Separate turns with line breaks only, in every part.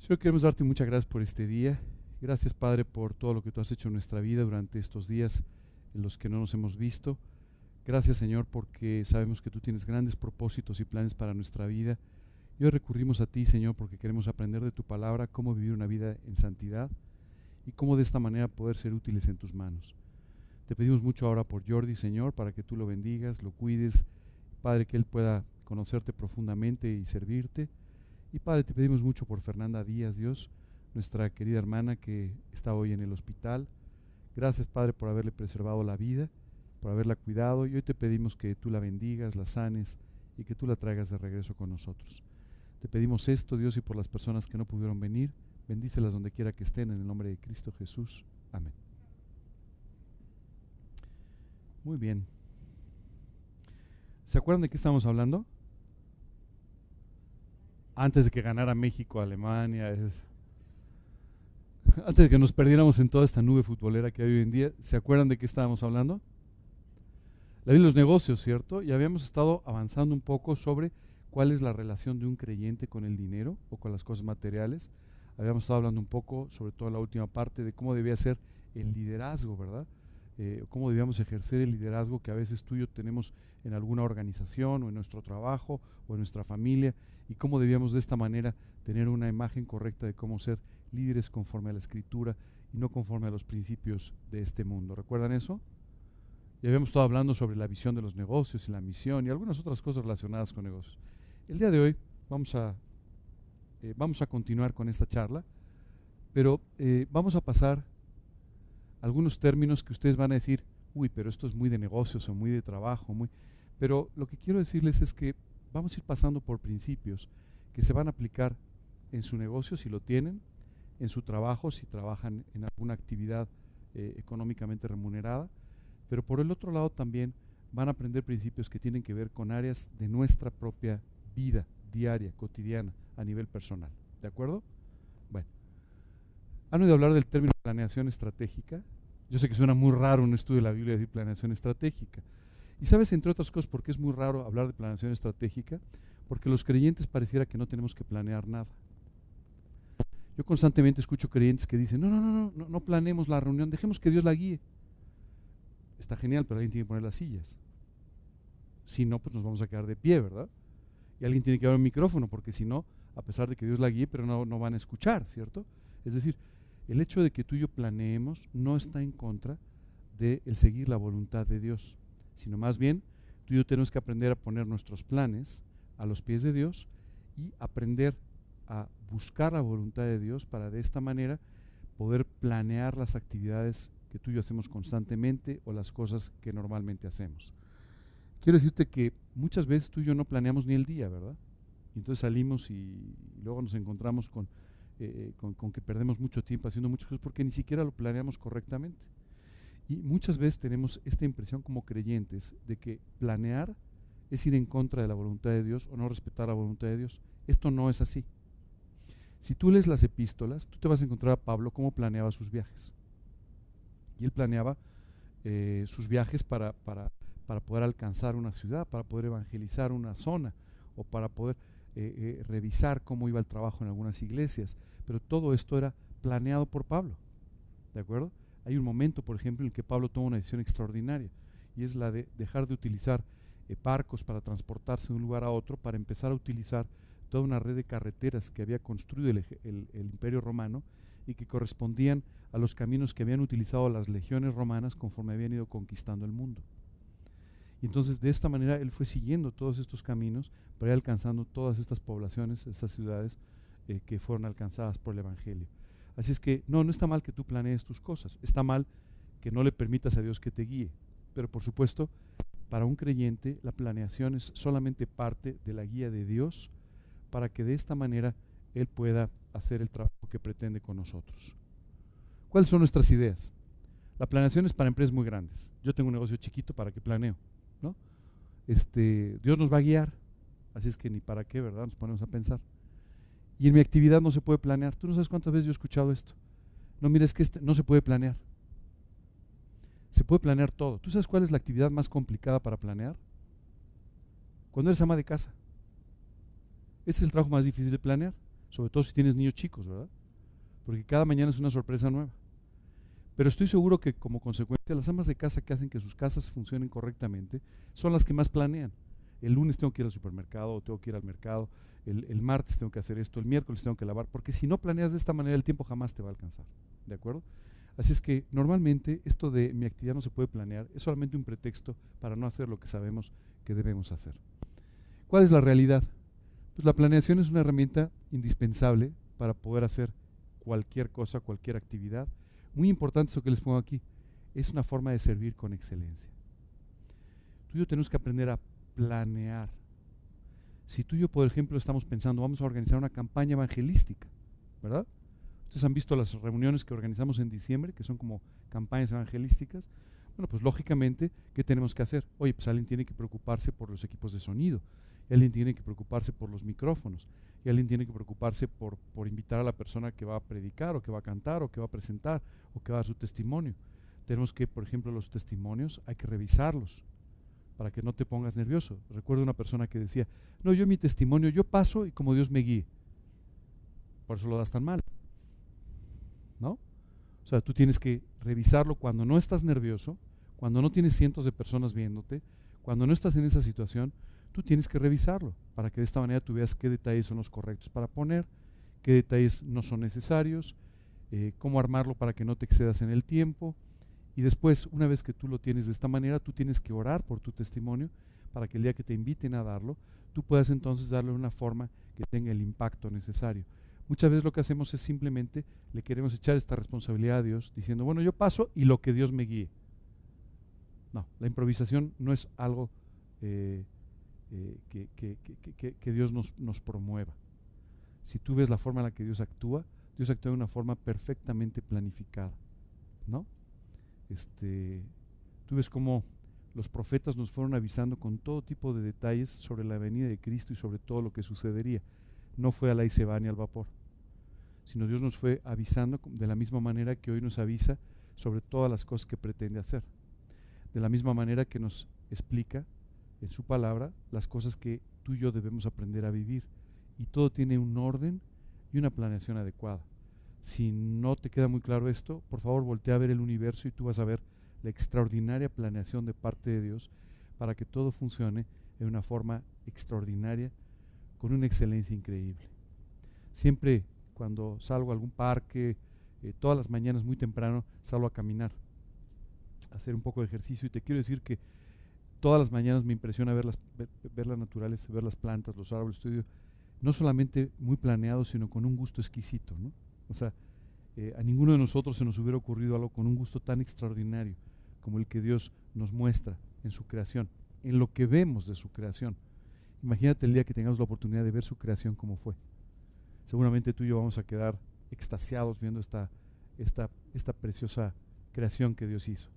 Señor, queremos darte muchas gracias por este día. Gracias, Padre, por todo lo que tú has hecho en nuestra vida durante estos días en los que no nos hemos visto. Gracias, Señor, porque sabemos que tú tienes grandes propósitos y planes para nuestra vida. Y hoy recurrimos a ti, Señor, porque queremos aprender de tu palabra cómo vivir una vida en santidad y cómo de esta manera poder ser útiles en tus manos. Te pedimos mucho ahora por Jordi, Señor, para que tú lo bendigas, lo cuides, Padre, que él pueda conocerte profundamente y servirte. Y Padre, te pedimos mucho por Fernanda Díaz, Dios, nuestra querida hermana que está hoy en el hospital. Gracias, Padre, por haberle preservado la vida, por haberla cuidado. Y hoy te pedimos que tú la bendigas, la sanes y que tú la traigas de regreso con nosotros. Te pedimos esto, Dios, y por las personas que no pudieron venir, bendícelas donde quiera que estén, en el nombre de Cristo Jesús. Amén. Muy bien. ¿Se acuerdan de qué estamos hablando? Antes de que ganara México, Alemania, antes de que nos perdiéramos en toda esta nube futbolera que hay hoy en día, ¿se acuerdan de qué estábamos hablando? La vida de los negocios, ¿cierto? Y habíamos estado avanzando un poco sobre cuál es la relación de un creyente con el dinero o con las cosas materiales. Habíamos estado hablando un poco, sobre todo en la última parte, de cómo debía ser el liderazgo, ¿verdad? Eh, cómo debíamos ejercer el liderazgo que a veces tú y yo tenemos en alguna organización o en nuestro trabajo o en nuestra familia y cómo debíamos de esta manera tener una imagen correcta de cómo ser líderes conforme a la escritura y no conforme a los principios de este mundo. ¿Recuerdan eso? Y habíamos estado hablando sobre la visión de los negocios y la misión y algunas otras cosas relacionadas con negocios. El día de hoy vamos a, eh, vamos a continuar con esta charla, pero eh, vamos a pasar algunos términos que ustedes van a decir, uy, pero esto es muy de negocios o muy de trabajo, muy... Pero lo que quiero decirles es que vamos a ir pasando por principios que se van a aplicar en su negocio si lo tienen, en su trabajo si trabajan en alguna actividad eh, económicamente remunerada, pero por el otro lado también van a aprender principios que tienen que ver con áreas de nuestra propia vida diaria, cotidiana, a nivel personal. ¿De acuerdo? ¿Han oído hablar del término planeación estratégica? Yo sé que suena muy raro un estudio de la Biblia decir planeación estratégica. Y sabes, entre otras cosas, por qué es muy raro hablar de planeación estratégica? Porque los creyentes pareciera que no tenemos que planear nada. Yo constantemente escucho creyentes que dicen, no, no, no, no, no planeemos la reunión, dejemos que Dios la guíe. Está genial, pero alguien tiene que poner las sillas. Si no, pues nos vamos a quedar de pie, ¿verdad? y alguien tiene que dar un micrófono, porque si no, a pesar de que Dios la guíe, pero no, no van a escuchar, ¿cierto? Es decir, el hecho de que tú y yo planeemos no está en contra de el seguir la voluntad de Dios, sino más bien tú y yo tenemos que aprender a poner nuestros planes a los pies de Dios y aprender a buscar la voluntad de Dios para de esta manera poder planear las actividades que tú y yo hacemos constantemente o las cosas que normalmente hacemos. Quiero decirte que muchas veces tú y yo no planeamos ni el día, ¿verdad? Y entonces salimos y, luego nos encontramos con, eh, con, que perdemos mucho tiempo haciendo muchas cosas porque ni siquiera lo planeamos correctamente. Y muchas veces tenemos esta impresión como creyentes de que planear es ir en contra de la voluntad de Dios o no respetar la voluntad de Dios. Esto no es así. Si tú lees las epístolas, tú te vas a encontrar a Pablo cómo planeaba sus viajes. Y él planeaba eh, sus viajes para, para para poder alcanzar una ciudad, para poder evangelizar una zona o para poder eh, eh, revisar cómo iba el trabajo en algunas iglesias. Pero todo esto era planeado por Pablo. ¿De acuerdo? Hay un momento, por ejemplo, en el que Pablo toma una decisión extraordinaria y es la de dejar de utilizar eh, barcos para transportarse de un lugar a otro para empezar a utilizar toda una red de carreteras que había construido el, el imperio romano y que correspondían a los caminos que habían utilizado las legiones romanas conforme habían ido conquistando el mundo. Y entonces de esta manera él fue siguiendo todos estos caminos para ir alcanzando todas estas poblaciones, estas ciudades eh, que fueron alcanzadas por el Evangelio. Así es que no, no está mal que tú planees tus cosas, está mal que no le permitas a Dios que te guíe. Pero por supuesto, para un creyente la planeación es solamente parte de la guía de Dios para que de esta manera Él pueda hacer el trabajo que pretende con nosotros. ¿Cuáles son nuestras ideas? La planeación es para empresas muy grandes. Yo tengo un negocio chiquito para que planeo. ¿No? Este, Dios nos va a guiar, así es que ni para qué, ¿verdad? Nos ponemos a pensar. Y en mi actividad no se puede planear. Tú no sabes cuántas veces yo he escuchado esto. No, mires que este, no se puede planear. Se puede planear todo. ¿Tú sabes cuál es la actividad más complicada para planear? Cuando eres ama de casa. Ese es el trabajo más difícil de planear. sobre todo si tienes niños chicos, ¿verdad? Porque cada mañana es una sorpresa nueva. Pero estoy seguro que como consecuencia las amas de casa que hacen que sus casas funcionen correctamente son las que más planean. El lunes tengo que ir al supermercado, tengo que ir al mercado, el, el martes tengo que hacer esto, el miércoles tengo que lavar, porque si no planeas de esta manera el tiempo jamás te va a alcanzar. ¿De acuerdo? Así es que normalmente esto de mi actividad no se puede planear es solamente un pretexto para no hacer lo que sabemos que debemos hacer. ¿Cuál es la realidad? Pues la planeación es una herramienta indispensable para poder hacer cualquier cosa, cualquier actividad. Muy importante eso que les pongo aquí. Es una forma de servir con excelencia. Tú y yo tenemos que aprender a planear. Si tú y yo, por ejemplo, estamos pensando, vamos a organizar una campaña evangelística, ¿verdad? Ustedes han visto las reuniones que organizamos en diciembre, que son como campañas evangelísticas. Bueno, pues lógicamente, ¿qué tenemos que hacer? Oye, pues alguien tiene que preocuparse por los equipos de sonido, alguien tiene que preocuparse por los micrófonos, y alguien tiene que preocuparse por, por invitar a la persona que va a predicar, o que va a cantar, o que va a presentar, o que va a dar su testimonio. Tenemos que, por ejemplo, los testimonios hay que revisarlos para que no te pongas nervioso. Recuerdo una persona que decía, no, yo mi testimonio, yo paso y como Dios me guíe. Por eso lo das tan mal. ¿No? O sea, tú tienes que revisarlo cuando no estás nervioso, cuando no tienes cientos de personas viéndote, cuando no estás en esa situación, tú tienes que revisarlo para que de esta manera tú veas qué detalles son los correctos para poner, qué detalles no son necesarios, eh, cómo armarlo para que no te excedas en el tiempo. Y después, una vez que tú lo tienes de esta manera, tú tienes que orar por tu testimonio para que el día que te inviten a darlo, tú puedas entonces darle una forma que tenga el impacto necesario. Muchas veces lo que hacemos es simplemente le queremos echar esta responsabilidad a Dios, diciendo, bueno, yo paso y lo que Dios me guíe. No, la improvisación no es algo eh, eh, que, que, que, que, Dios nos, nos promueva. Si tú ves la forma en la que Dios actúa, Dios actúa de una forma perfectamente planificada. ¿No? Este, tú ves cómo los profetas nos fueron avisando con todo tipo de detalles sobre la venida de Cristo y sobre todo lo que sucedería. No fue a la y se va ni al vapor, sino Dios nos fue avisando de la misma manera que hoy nos avisa sobre todas las cosas que pretende hacer de la misma manera que nos explica en su palabra las cosas que tú y yo debemos aprender a vivir. Y todo tiene un orden y una planeación adecuada. Si no te queda muy claro esto, por favor voltea a ver el universo y tú vas a ver la extraordinaria planeación de parte de Dios para que todo funcione de una forma extraordinaria, con una excelencia increíble. Siempre cuando salgo a algún parque, eh, todas las mañanas muy temprano, salgo a caminar hacer un poco de ejercicio y te quiero decir que todas las mañanas me impresiona ver las, ver, las naturales, ver las plantas, los árboles, estudio, no solamente muy planeado, sino con un gusto exquisito, ¿no? O sea, eh, a ninguno de nosotros se nos hubiera ocurrido algo con un gusto tan extraordinario como el que Dios nos muestra en su creación, en lo que vemos de su creación. Imagínate el día que tengamos la oportunidad de ver su creación como fue. Seguramente tú y yo vamos a quedar extasiados viendo esta, esta, esta preciosa creación que Dios hizo.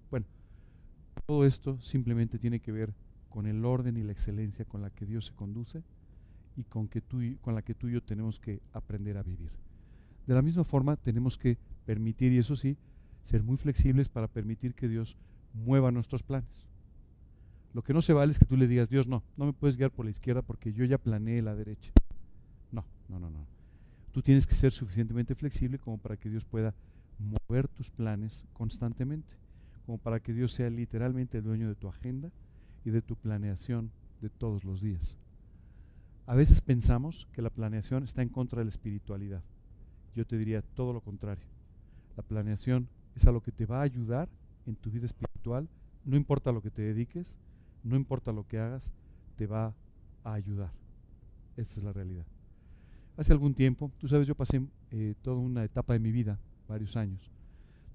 Todo esto simplemente tiene que ver con el orden y la excelencia con la que Dios se conduce y con, que tú con la que tú y yo tenemos que aprender a vivir. De la misma forma, tenemos que permitir, y eso sí, ser muy flexibles para permitir que Dios mueva nuestros planes. Lo que no se vale es que tú le digas, Dios, no, no me puedes guiar por la izquierda porque yo ya planeé la derecha. No, no, no, no. Tú tienes que ser suficientemente flexible como para que Dios pueda mover tus planes constantemente, como para que Dios sea literalmente el dueño de tu agenda y de tu planeación de todos los días. A veces pensamos que la planeación está en contra de la espiritualidad. Yo te diría todo lo contrario. La planeación es a lo que te va a ayudar en tu vida espiritual, no importa lo que te dediques, no importa lo que hagas, te va a ayudar. Esta es la realidad. Hace algún tiempo, tú sabes, yo pasé eh, toda una etapa de mi vida varios años,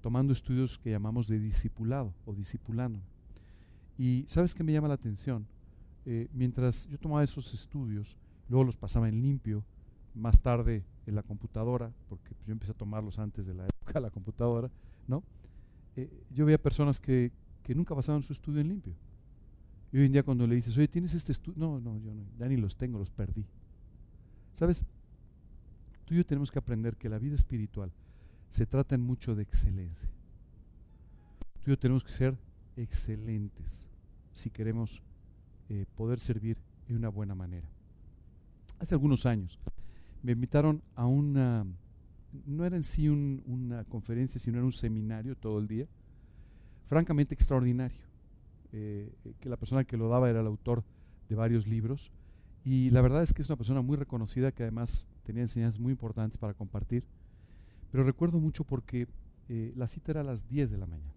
tomando estudios que llamamos de discipulado o discipulando. Y sabes qué me llama la atención? Eh, mientras yo tomaba esos estudios, luego los pasaba en limpio, más tarde en la computadora, porque yo empecé a tomarlos antes de la época de la computadora, ¿no? Eh, yo veía personas que, que nunca pasaban su estudio en limpio. Y hoy en día cuando le dices, oye, ¿tienes este estudio? No, no, yo no, ya ni los tengo, los perdí. ¿Sabes? Tú y yo tenemos que aprender que la vida espiritual se trata en mucho de excelencia. Tú y yo tenemos que ser excelentes si queremos eh, poder servir de una buena manera. Hace algunos años me invitaron a una, no era en sí una conferencia, sino era un seminario todo el día, francamente extraordinario, eh, que la persona que lo daba era el autor de varios libros, y la verdad es que es una persona muy reconocida que además tenía enseñanzas muy importantes para compartir, pero recuerdo mucho porque eh, la cita era a las 10 de la mañana.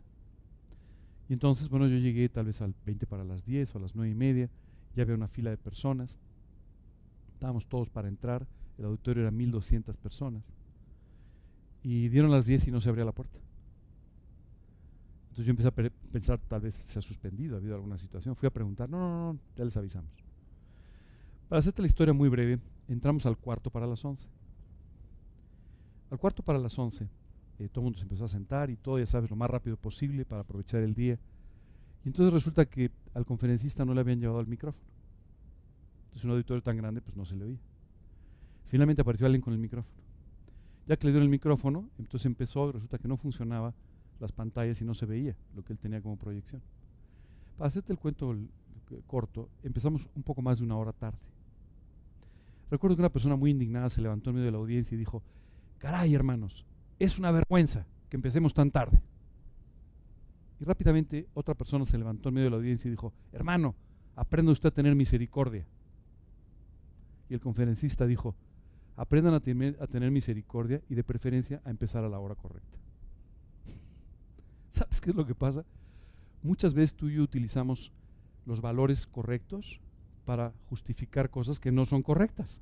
Y entonces, bueno, yo llegué tal vez al 20 para las 10 o a las 9 y media, ya había una fila de personas, estábamos todos para entrar, el auditorio era 1200 personas, y dieron las 10 y no se abría la puerta. Entonces yo empecé a pensar, tal vez se ha suspendido, ha habido alguna situación. Fui a preguntar, no, no, no, ya les avisamos. Para hacerte la historia muy breve, entramos al cuarto para las 11. Al cuarto para las 11, eh, todo el mundo se empezó a sentar y todo, ya sabes, lo más rápido posible para aprovechar el día. Y entonces resulta que al conferencista no le habían llevado el micrófono. Entonces un auditorio tan grande pues no se le oía. Finalmente apareció alguien con el micrófono. Ya que le dieron el micrófono, entonces empezó, resulta que no funcionaba las pantallas y no se veía lo que él tenía como proyección. Para hacerte el cuento corto, empezamos un poco más de una hora tarde. Recuerdo que una persona muy indignada se levantó en medio de la audiencia y dijo, caray hermanos, es una vergüenza que empecemos tan tarde. Y rápidamente otra persona se levantó en medio de la audiencia y dijo, hermano, aprenda usted a tener misericordia. Y el conferencista dijo, aprendan a tener, misericordia y de preferencia a empezar a la hora correcta. ¿Sabes qué es lo que pasa? Muchas veces tú y yo utilizamos los valores correctos para justificar cosas que no son correctas.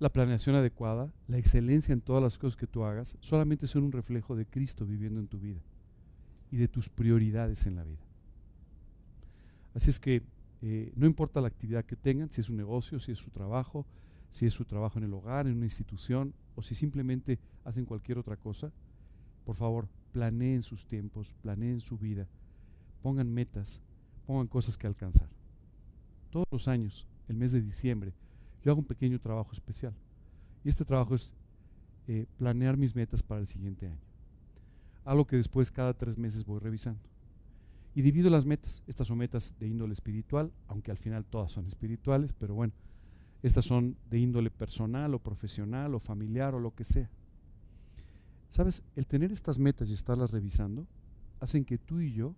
La planeación adecuada, la excelencia en todas las cosas que tú hagas, solamente son un reflejo de Cristo viviendo en tu vida y de tus prioridades en la vida. Así es que eh, no importa la actividad que tengan, si es un negocio, si es su trabajo, si es su trabajo en el hogar, en una institución, o si simplemente hacen cualquier otra cosa, por favor, planeen sus tiempos, planeen su vida, pongan metas, pongan cosas que alcanzar. Todos los años, el mes de diciembre, yo hago un pequeño trabajo especial. Y este trabajo es eh, planear mis metas para el siguiente año. Algo que después cada tres meses voy revisando. Y divido las metas. Estas son metas de índole espiritual, aunque al final todas son espirituales, pero bueno, estas son de índole personal o profesional o familiar o lo que sea. Sabes, el tener estas metas y estarlas revisando hacen que tú y yo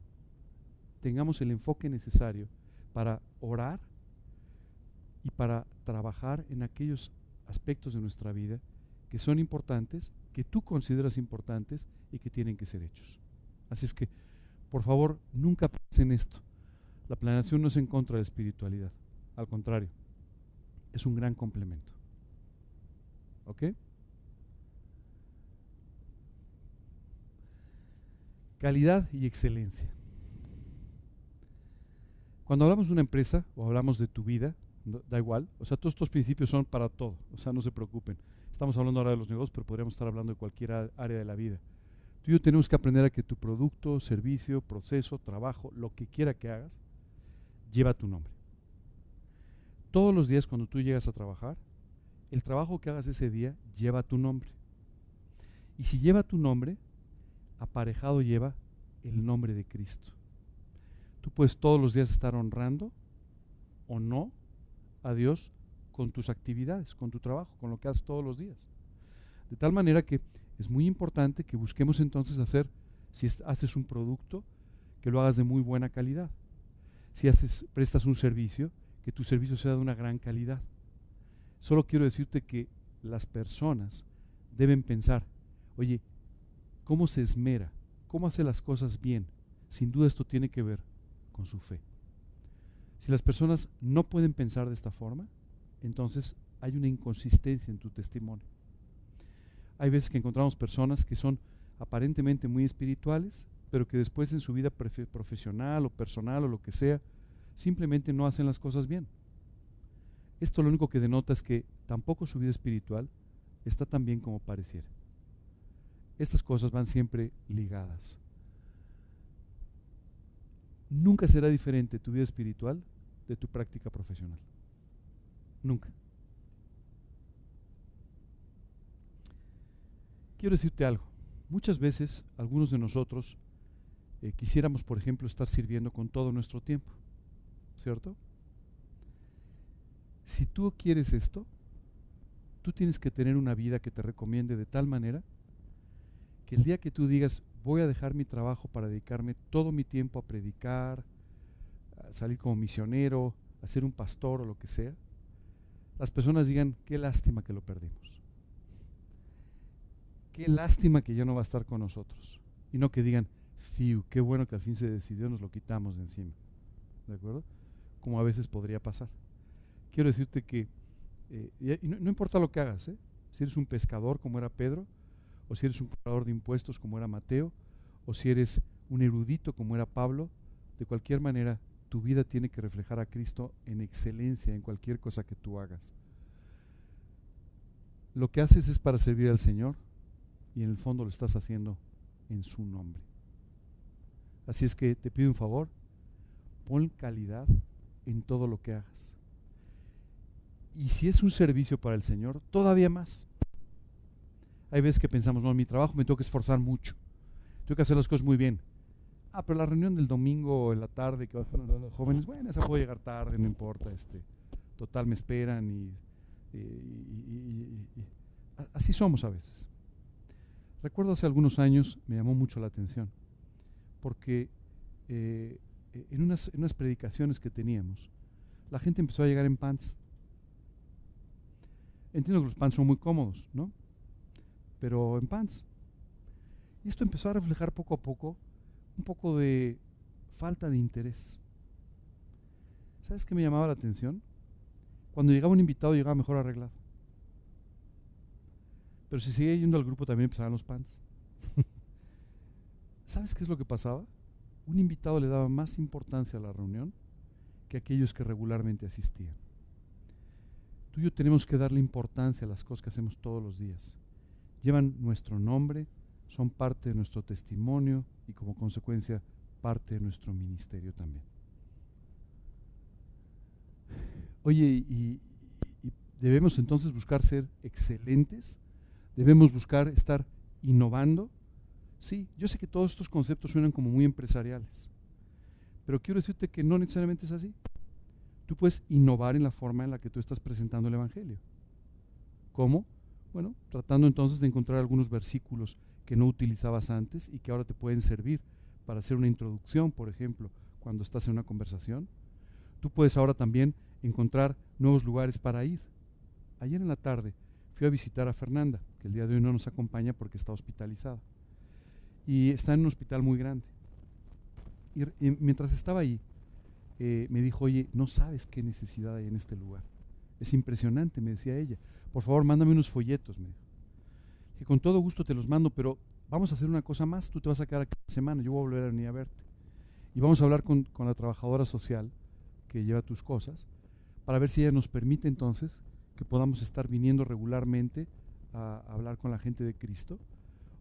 tengamos el enfoque necesario para orar y para trabajar en aquellos aspectos de nuestra vida que son importantes, que tú consideras importantes y que tienen que ser hechos. Así es que, por favor, nunca piensen esto. La planeación no es en contra de la espiritualidad, al contrario, es un gran complemento. ¿Ok? Calidad y excelencia. Cuando hablamos de una empresa o hablamos de tu vida, da igual. O sea, todos estos principios son para todo. O sea, no se preocupen. Estamos hablando ahora de los negocios, pero podríamos estar hablando de cualquier área de la vida. Tú y yo tenemos que aprender a que tu producto, servicio, proceso, trabajo, lo que quiera que hagas, lleva tu nombre. Todos los días cuando tú llegas a trabajar, el trabajo que hagas ese día lleva tu nombre. Y si lleva tu nombre, aparejado lleva el nombre de Cristo. Tú puedes todos los días estar honrando o no a Dios con tus actividades, con tu trabajo, con lo que haces todos los días. De tal manera que es muy importante que busquemos entonces hacer, si haces un producto, que lo hagas de muy buena calidad. Si haces, prestas un servicio, que tu servicio sea de una gran calidad. Solo quiero decirte que las personas deben pensar, oye, ¿cómo se esmera? ¿Cómo hace las cosas bien? Sin duda esto tiene que ver con su fe. Si las personas no pueden pensar de esta forma, entonces hay una inconsistencia en tu testimonio. Hay veces que encontramos personas que son aparentemente muy espirituales, pero que después en su vida profesional o personal o lo que sea, simplemente no hacen las cosas bien. Esto lo único que denota es que tampoco su vida espiritual está tan bien como pareciera. Estas cosas van siempre ligadas. Nunca será diferente tu vida espiritual de tu práctica profesional. Nunca. Quiero decirte algo. Muchas veces algunos de nosotros eh, quisiéramos, por ejemplo, estar sirviendo con todo nuestro tiempo, ¿cierto? si tú quieres esto, tú tienes que tener una vida que te recomiende de tal manera que el día que tú digas, voy a dejar mi trabajo para dedicarme todo mi tiempo a predicar, salir como misionero, a ser un pastor o lo que sea, las personas digan, qué lástima que lo perdimos. Qué lástima que ya no va a estar con nosotros. Y no que digan, fiu, qué bueno que al fin se decidió, nos lo quitamos de encima. ¿De acuerdo? Como a veces podría pasar. Quiero decirte que, eh, no, no, importa lo que hagas, ¿eh? si eres un pescador como era Pedro, o si eres un cobrador de impuestos como era Mateo, o si eres un erudito como era Pablo, de cualquier manera tu vida tiene que reflejar a Cristo en excelencia en cualquier cosa que tú hagas. Lo que haces es para servir al Señor y en el fondo lo estás haciendo en su nombre. Así es que te pido un favor, pon calidad en todo lo que hagas. Y si es un servicio para el Señor, todavía más. Hay veces que pensamos, no, en mi trabajo me tengo que esforzar mucho, tengo que hacer las cosas muy bien. Ah, pero la reunión del domingo en la tarde que van los jóvenes, bueno, esa puedo llegar tarde, no importa, este, total me esperan y, así somos a veces. Recuerdo hace algunos años, me llamó mucho la atención, porque eh, en, unas, en unas predicaciones que teníamos, la gente empezó a llegar en pants. Entiendo que los pants son muy cómodos, ¿no? Pero en pants. Y esto empezó a reflejar poco a poco un poco de falta de interés. ¿Sabes qué me llamaba la atención? Cuando llegaba un invitado llegaba mejor arreglado. Pero si seguía yendo al grupo también empezaban los pants. ¿Sabes qué es lo que pasaba? Un invitado le daba más importancia a la reunión que aquellos que regularmente asistían. Tú y yo tenemos que darle importancia a las cosas que hacemos todos los días. Llevan nuestro nombre, son parte de nuestro testimonio y como consecuencia parte de nuestro ministerio también. Oye, y, debemos entonces buscar ser excelentes, debemos buscar estar innovando. Sí, yo sé que todos estos conceptos suenan como muy empresariales, pero quiero decirte que no necesariamente es así. Tú puedes innovar en la forma en la que tú estás presentando el Evangelio. ¿Cómo? Bueno, tratando entonces de encontrar algunos versículos que no utilizabas antes y que ahora te pueden servir para hacer una introducción, por ejemplo, cuando estás en una conversación. Tú puedes ahora también encontrar nuevos lugares para ir. Ayer en la tarde fui a visitar a Fernanda, que el día de hoy no nos acompaña porque está hospitalizada. Y está en un hospital muy grande. Y, mientras estaba ahí, eh, me dijo, oye, no sabes qué necesidad hay en este lugar. Es impresionante, me decía ella. Por favor, mándame unos folletos, me dijo que con todo gusto te los mando, pero vamos a hacer una cosa más, tú te vas a quedar aquí semana, yo voy a volver a venir a verte. Y vamos a hablar con, con la trabajadora social que lleva tus cosas, para ver si ella nos permite entonces que podamos estar viniendo regularmente a, hablar con la gente de Cristo,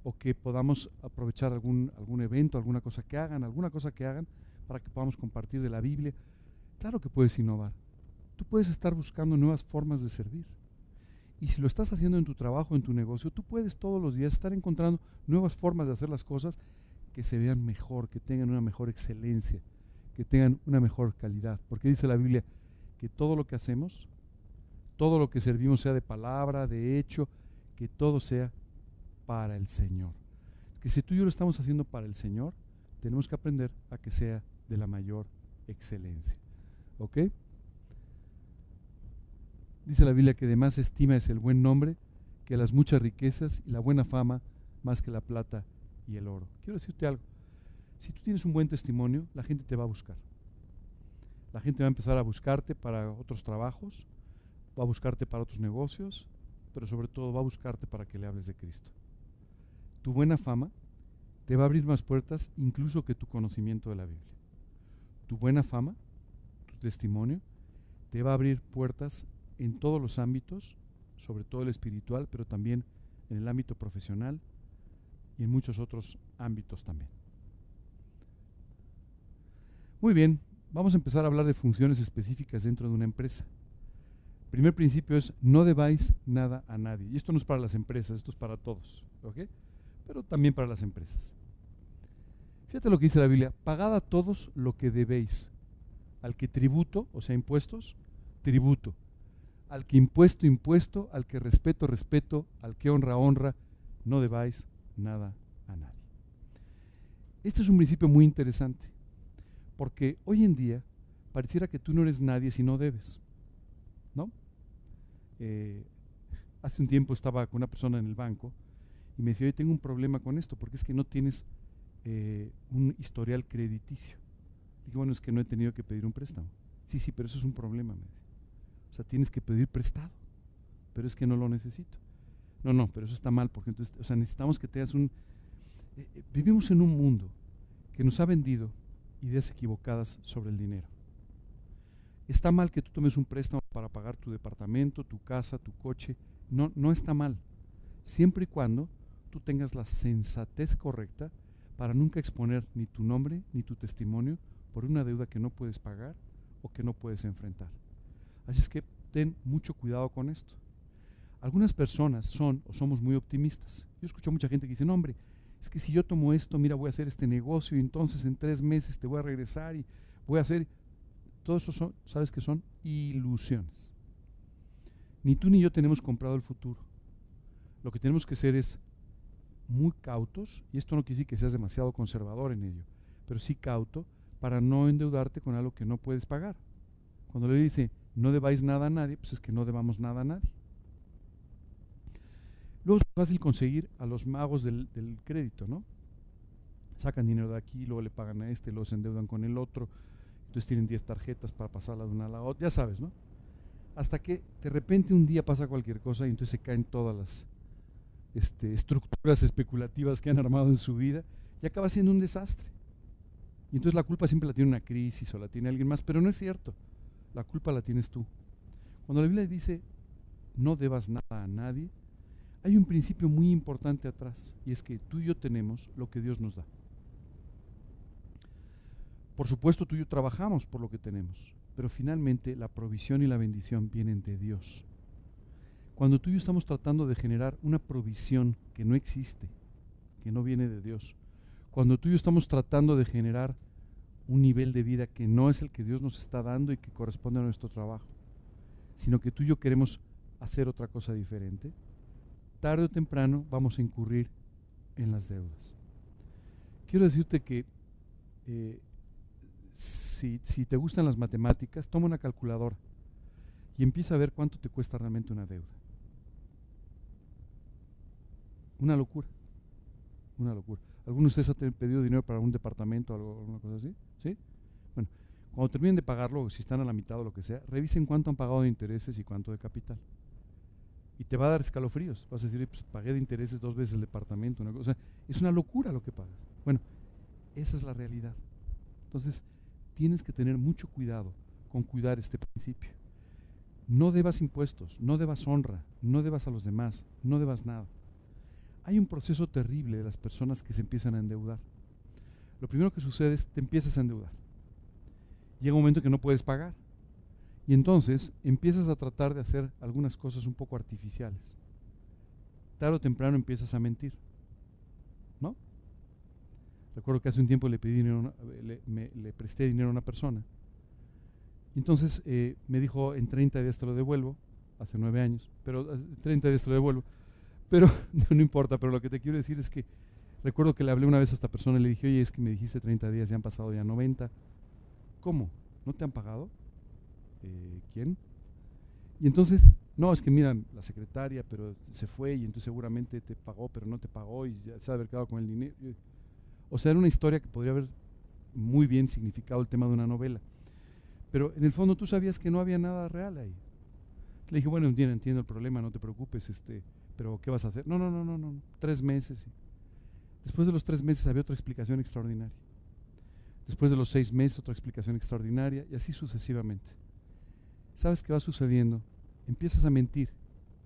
o que podamos aprovechar algún, algún evento, alguna cosa que hagan, alguna cosa que hagan, para que podamos compartir de la Biblia. Claro que puedes innovar. Tú puedes estar buscando nuevas formas de servir. Y si lo estás haciendo en tu trabajo, en tu negocio, tú puedes todos los días estar encontrando nuevas formas de hacer las cosas que se vean mejor, que tengan una mejor excelencia, que tengan una mejor calidad. Porque dice la Biblia que todo lo que hacemos, todo lo que servimos sea de palabra, de hecho, que todo sea para el Señor. Que si tú y yo lo estamos haciendo para el Señor, tenemos que aprender a que sea de la mayor excelencia. ¿Ok? Dice la Biblia que de más estima es el buen nombre que las muchas riquezas y la buena fama más que la plata y el oro. Quiero decirte algo. Si tú tienes un buen testimonio, la gente te va a buscar. La gente va a empezar a buscarte para otros trabajos, va a buscarte para otros negocios, pero sobre todo va a buscarte para que le hables de Cristo. Tu buena fama te va a abrir más puertas incluso que tu conocimiento de la Biblia. Tu buena fama, tu testimonio, te va a abrir puertas en todos los ámbitos, sobre todo el espiritual, pero también en el ámbito profesional y en muchos otros ámbitos también. Muy bien, vamos a empezar a hablar de funciones específicas dentro de una empresa. El primer principio es no debáis nada a nadie. Y esto no es para las empresas, esto es para todos, ¿ok? Pero también para las empresas. Fíjate lo que dice la Biblia, pagad a todos lo que debéis. Al que tributo, o sea, impuestos, tributo al que impuesto, impuesto, al que respeto, respeto, al que honra, honra, no debáis nada a nadie. Este es un principio muy interesante, porque hoy en día pareciera que tú no eres nadie si no debes, ¿no? Eh, hace un tiempo estaba con una persona en el banco y me decía, oye, tengo un problema con esto, porque es que no tienes eh, un historial crediticio. Digo, bueno, es que no he tenido que pedir un préstamo. Sí, sí, pero eso es un problema, me dice. O sea, tienes que pedir prestado, pero es que no lo necesito. No, no, pero eso está mal, porque entonces, o sea, necesitamos que tengas un... Eh, eh, vivimos en un mundo que nos ha vendido ideas equivocadas sobre el dinero. Está mal que tú tomes un préstamo para pagar tu departamento, tu casa, tu coche. No, no está mal. Siempre y cuando tú tengas la sensatez correcta para nunca exponer ni tu nombre ni tu testimonio por una deuda que no puedes pagar o que no puedes enfrentar. Así es que ten mucho cuidado con esto. Algunas personas son o somos muy optimistas. Yo escucho a mucha gente que dice, no, hombre, es que si yo tomo esto, mira, voy a hacer este negocio y entonces en tres meses te voy a regresar y voy a hacer... Todo eso son, ¿sabes qué son? Ilusiones. Ni tú ni yo tenemos comprado el futuro. Lo que tenemos que ser es muy cautos, y esto no quiere decir que seas demasiado conservador en ello, pero sí cauto para no endeudarte con algo que no puedes pagar. Cuando le dice, no debáis nada a nadie, pues es que no debamos nada a nadie. Luego es fácil conseguir a los magos del, crédito, ¿no? Sacan dinero de aquí, luego le pagan a este, luego se endeudan con el otro, entonces tienen 10 tarjetas para pasarla de una a la otra, ya sabes, ¿no? Hasta que de repente un día pasa cualquier cosa y entonces se caen todas las este, estructuras especulativas que han armado en su vida y acaba siendo un desastre. Y entonces la culpa siempre la tiene una crisis o la tiene alguien más, pero no es cierto. La culpa la tienes tú. Cuando la Biblia dice no debas nada a nadie, hay un principio muy importante atrás y es que tú y yo tenemos lo que Dios nos da. Por supuesto, tú y yo trabajamos por lo que tenemos, pero finalmente la provisión y la bendición vienen de Dios. Cuando tú y yo estamos tratando de generar una provisión que no existe, que no viene de Dios, cuando tú y yo estamos tratando de generar un nivel de vida que no es el que Dios nos está dando y que corresponde a nuestro trabajo, sino que tú y yo queremos hacer otra cosa diferente, tarde o temprano vamos a incurrir en las deudas. Quiero decirte que eh, si, si te gustan las matemáticas, toma una calculadora y empieza a ver cuánto te cuesta realmente una deuda. Una locura. Una locura. ¿Algunos de ustedes han pedido dinero para un departamento o alguna cosa así? ¿Sí? Bueno, cuando terminen de pagarlo, si están a la mitad o lo que sea, revisen cuánto han pagado de intereses y cuánto de capital. Y te va a dar escalofríos. Vas a decir, pues pagué de intereses dos veces el departamento. Una cosa. es una locura lo que pagas. Bueno, esa es la realidad. Entonces, tienes que tener mucho cuidado con cuidar este principio. No debas impuestos, no debas honra, no debas a los demás, no debas nada hay un proceso terrible de las personas que se empiezan a endeudar. Lo primero que sucede es te empiezas a endeudar. Llega un momento que no puedes pagar. Y entonces empiezas a tratar de hacer algunas cosas un poco artificiales. Tarde o temprano empiezas a mentir. ¿No? Recuerdo que hace un tiempo le, pedí dinero, le, le presté dinero a una persona. Y entonces eh, me dijo, en 30 días te lo devuelvo, hace nueve años, pero en 30 días te lo devuelvo. Pero no importa, pero lo que te quiero decir es que recuerdo que le hablé una vez a esta persona y le dije, oye, es que me dijiste 30 días, ya han pasado ya 90. ¿Cómo? ¿No te han pagado? Eh, ¿Quién? Y entonces, no, es que miran, la secretaria, pero se fue y entonces seguramente te pagó, pero no te pagó y ya se ha haber quedado con el dinero. O sea, era una historia que podría haber muy bien significado el tema de una novela. Pero en el fondo tú sabías que no había nada real ahí. Le dije, bueno, entiendo, entiendo el problema, no te preocupes, este, pero ¿qué vas a hacer? No, no, no, no, no, tres meses. Después de los tres meses había otra explicación extraordinaria. Después de los seis meses otra explicación extraordinaria y así sucesivamente. ¿Sabes qué va sucediendo? Empiezas a mentir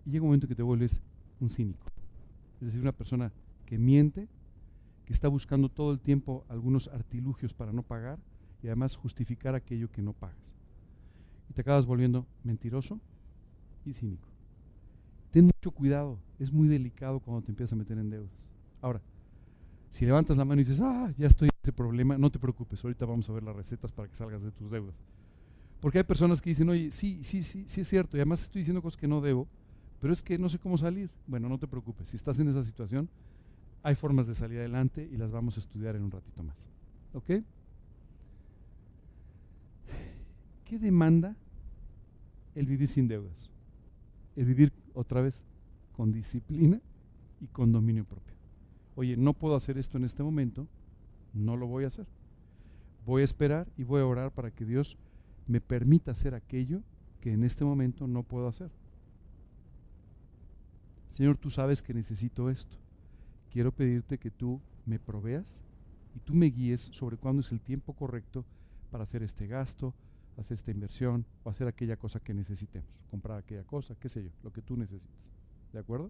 y llega un momento que te vuelves un cínico. Es decir, una persona que miente, que está buscando todo el tiempo algunos artilugios para no pagar y además justificar aquello que no pagas. Y te acabas volviendo mentiroso y cínico. Ten mucho cuidado, es muy delicado cuando te empiezas a meter en deudas. Ahora, si levantas la mano y dices, ah, ya estoy en ese problema, no te preocupes, ahorita vamos a ver las recetas para que salgas de tus deudas. Porque hay personas que dicen, oye, sí, sí, sí, sí es cierto, y además estoy diciendo cosas que no debo, pero es que no sé cómo salir. Bueno, no te preocupes, si estás en esa situación, hay formas de salir adelante y las vamos a estudiar en un ratito más. ¿Ok? ¿Qué demanda el vivir sin deudas? El vivir otra vez con disciplina y con dominio propio. Oye, no puedo hacer esto en este momento, no lo voy a hacer. Voy a esperar y voy a orar para que Dios me permita hacer aquello que en este momento no puedo hacer. Señor, tú sabes que necesito esto. Quiero pedirte que tú me proveas y tú me guíes sobre cuándo es el tiempo correcto para hacer este gasto, hacer esta inversión o hacer aquella cosa que necesitemos, comprar aquella cosa, qué sé yo, lo que tú necesites. ¿De acuerdo?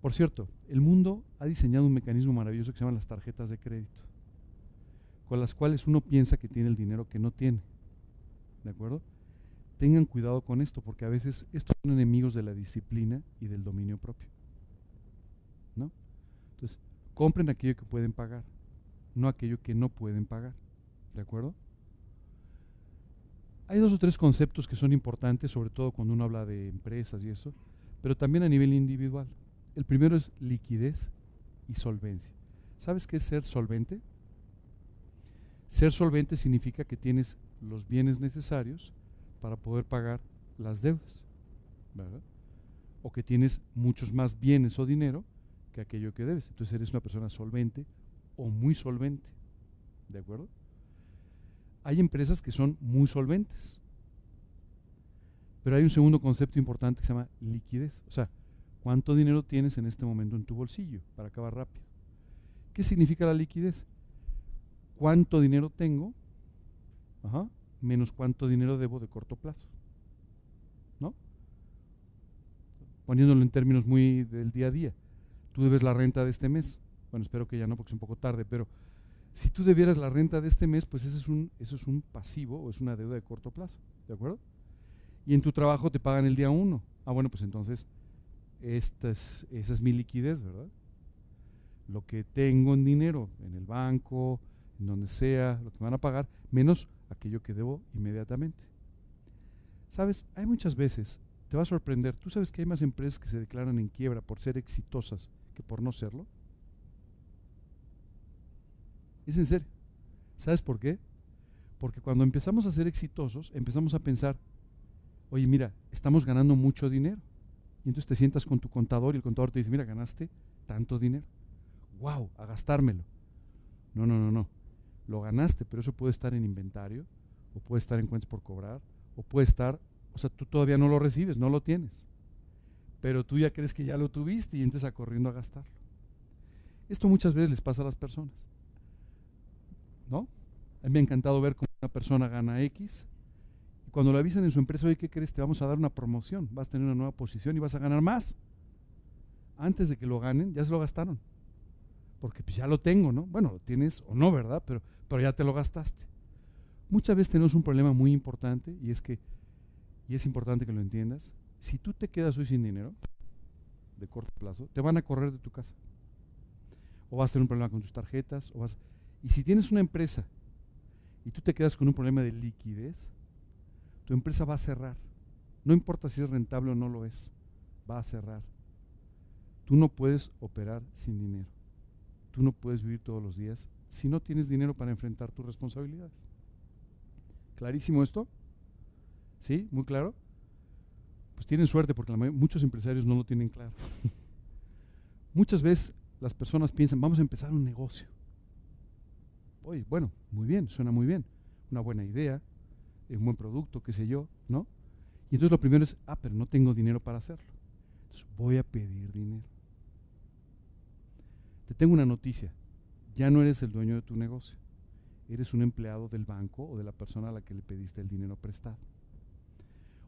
Por cierto, el mundo ha diseñado un mecanismo maravilloso que se llama las tarjetas de crédito, con las cuales uno piensa que tiene el dinero que no tiene. ¿De acuerdo? Tengan cuidado con esto, porque a veces estos son enemigos de la disciplina y del dominio propio. ¿No? Entonces, compren aquello que pueden pagar, no aquello que no pueden pagar. ¿De acuerdo? Hay dos o tres conceptos que son importantes, sobre todo cuando uno habla de empresas y eso, pero también a nivel individual. El primero es liquidez y solvencia. ¿Sabes qué es ser solvente? Ser solvente significa que tienes los bienes necesarios para poder pagar las deudas, ¿verdad? O que tienes muchos más bienes o dinero que aquello que debes. Entonces eres una persona solvente o muy solvente, ¿de acuerdo? Hay empresas que son muy solventes, pero hay un segundo concepto importante que se llama liquidez. O sea, ¿cuánto dinero tienes en este momento en tu bolsillo para acabar rápido? ¿Qué significa la liquidez? ¿Cuánto dinero tengo? Ajá, menos cuánto dinero debo de corto plazo. ¿No? Poniéndolo en términos muy del día a día. Tú debes la renta de este mes. Bueno, espero que ya no porque es un poco tarde, pero si tú debieras la renta de este mes, pues ese es un, eso es un pasivo o es una deuda de corto plazo. ¿De acuerdo? Y en tu trabajo te pagan el día uno. Ah, bueno, pues entonces esta es, esa es mi liquidez, ¿verdad? Lo que tengo en dinero, en el banco, en donde sea, lo que me van a pagar, menos aquello que debo inmediatamente. Sabes, hay muchas veces, te va a sorprender, tú sabes que hay más empresas que se declaran en quiebra por ser exitosas que por no serlo. Es en serio. ¿Sabes por qué? Porque cuando empezamos a ser exitosos, empezamos a pensar, oye, mira, estamos ganando mucho dinero. Y entonces te sientas con tu contador y el contador te dice, mira, ganaste tanto dinero. ¡Wow! A gastármelo. No, no, no, no lo ganaste, pero eso puede estar en inventario, o puede estar en cuentas por cobrar, o puede estar, o sea, tú todavía no lo recibes, no lo tienes, pero tú ya crees que ya lo tuviste y entonces a corriendo a gastarlo. Esto muchas veces les pasa a las personas, ¿no? A mí me ha encantado ver cómo una persona gana X, y cuando lo avisan en su empresa, oye, ¿qué crees? Te vamos a dar una promoción, vas a tener una nueva posición y vas a ganar más. Antes de que lo ganen, ya se lo gastaron porque pues ya lo tengo, ¿no? Bueno, lo tienes o no, ¿verdad? Pero, pero ya te lo gastaste. Muchas veces tenemos un problema muy importante y es que, y es importante que lo entiendas, si tú te quedas hoy sin dinero, de corto plazo, te van a correr de tu casa. O vas a tener un problema con tus tarjetas, o vas... Y si tienes una empresa y tú te quedas con un problema de liquidez, tu empresa va a cerrar. No importa si es rentable o no lo es, va a cerrar. Tú no puedes operar sin dinero. Tú no puedes vivir todos los días si no tienes dinero para enfrentar tus responsabilidades. ¿Clarísimo esto? ¿Sí? ¿Muy claro? Pues tienen suerte porque muchos empresarios no lo tienen claro. Muchas veces las personas piensan, vamos a empezar un negocio. Oye, bueno, muy bien, suena muy bien. Una buena idea, un buen producto, qué sé yo, ¿no? Y entonces lo primero es, ah, pero no tengo dinero para hacerlo. Entonces voy a pedir dinero. Te tengo una noticia, ya no eres el dueño de tu negocio, eres un empleado del banco o de la persona a la que le pediste el dinero prestado.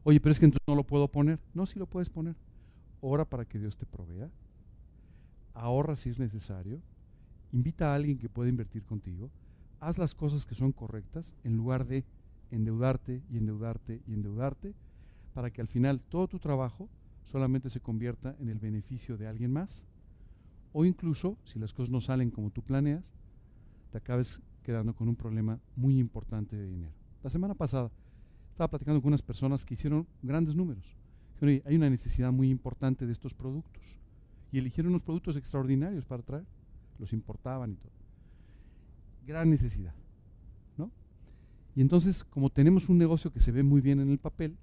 Oye, pero es que entonces no lo puedo poner. No, sí lo puedes poner. Ora para que Dios te provea. Ahorra si es necesario. Invita a alguien que pueda invertir contigo. Haz las cosas que son correctas en lugar de endeudarte y endeudarte y endeudarte para que al final todo tu trabajo solamente se convierta en el beneficio de alguien más o incluso, si las cosas no salen como tú planeas, te acabes quedando con un problema muy importante de dinero. La semana pasada estaba platicando con unas personas que hicieron grandes números. Dijeron, hay una necesidad muy importante de estos productos. Y eligieron unos productos extraordinarios para traer. Los importaban y todo. Gran necesidad. ¿no? Y entonces, como tenemos un negocio que se ve muy bien en el papel,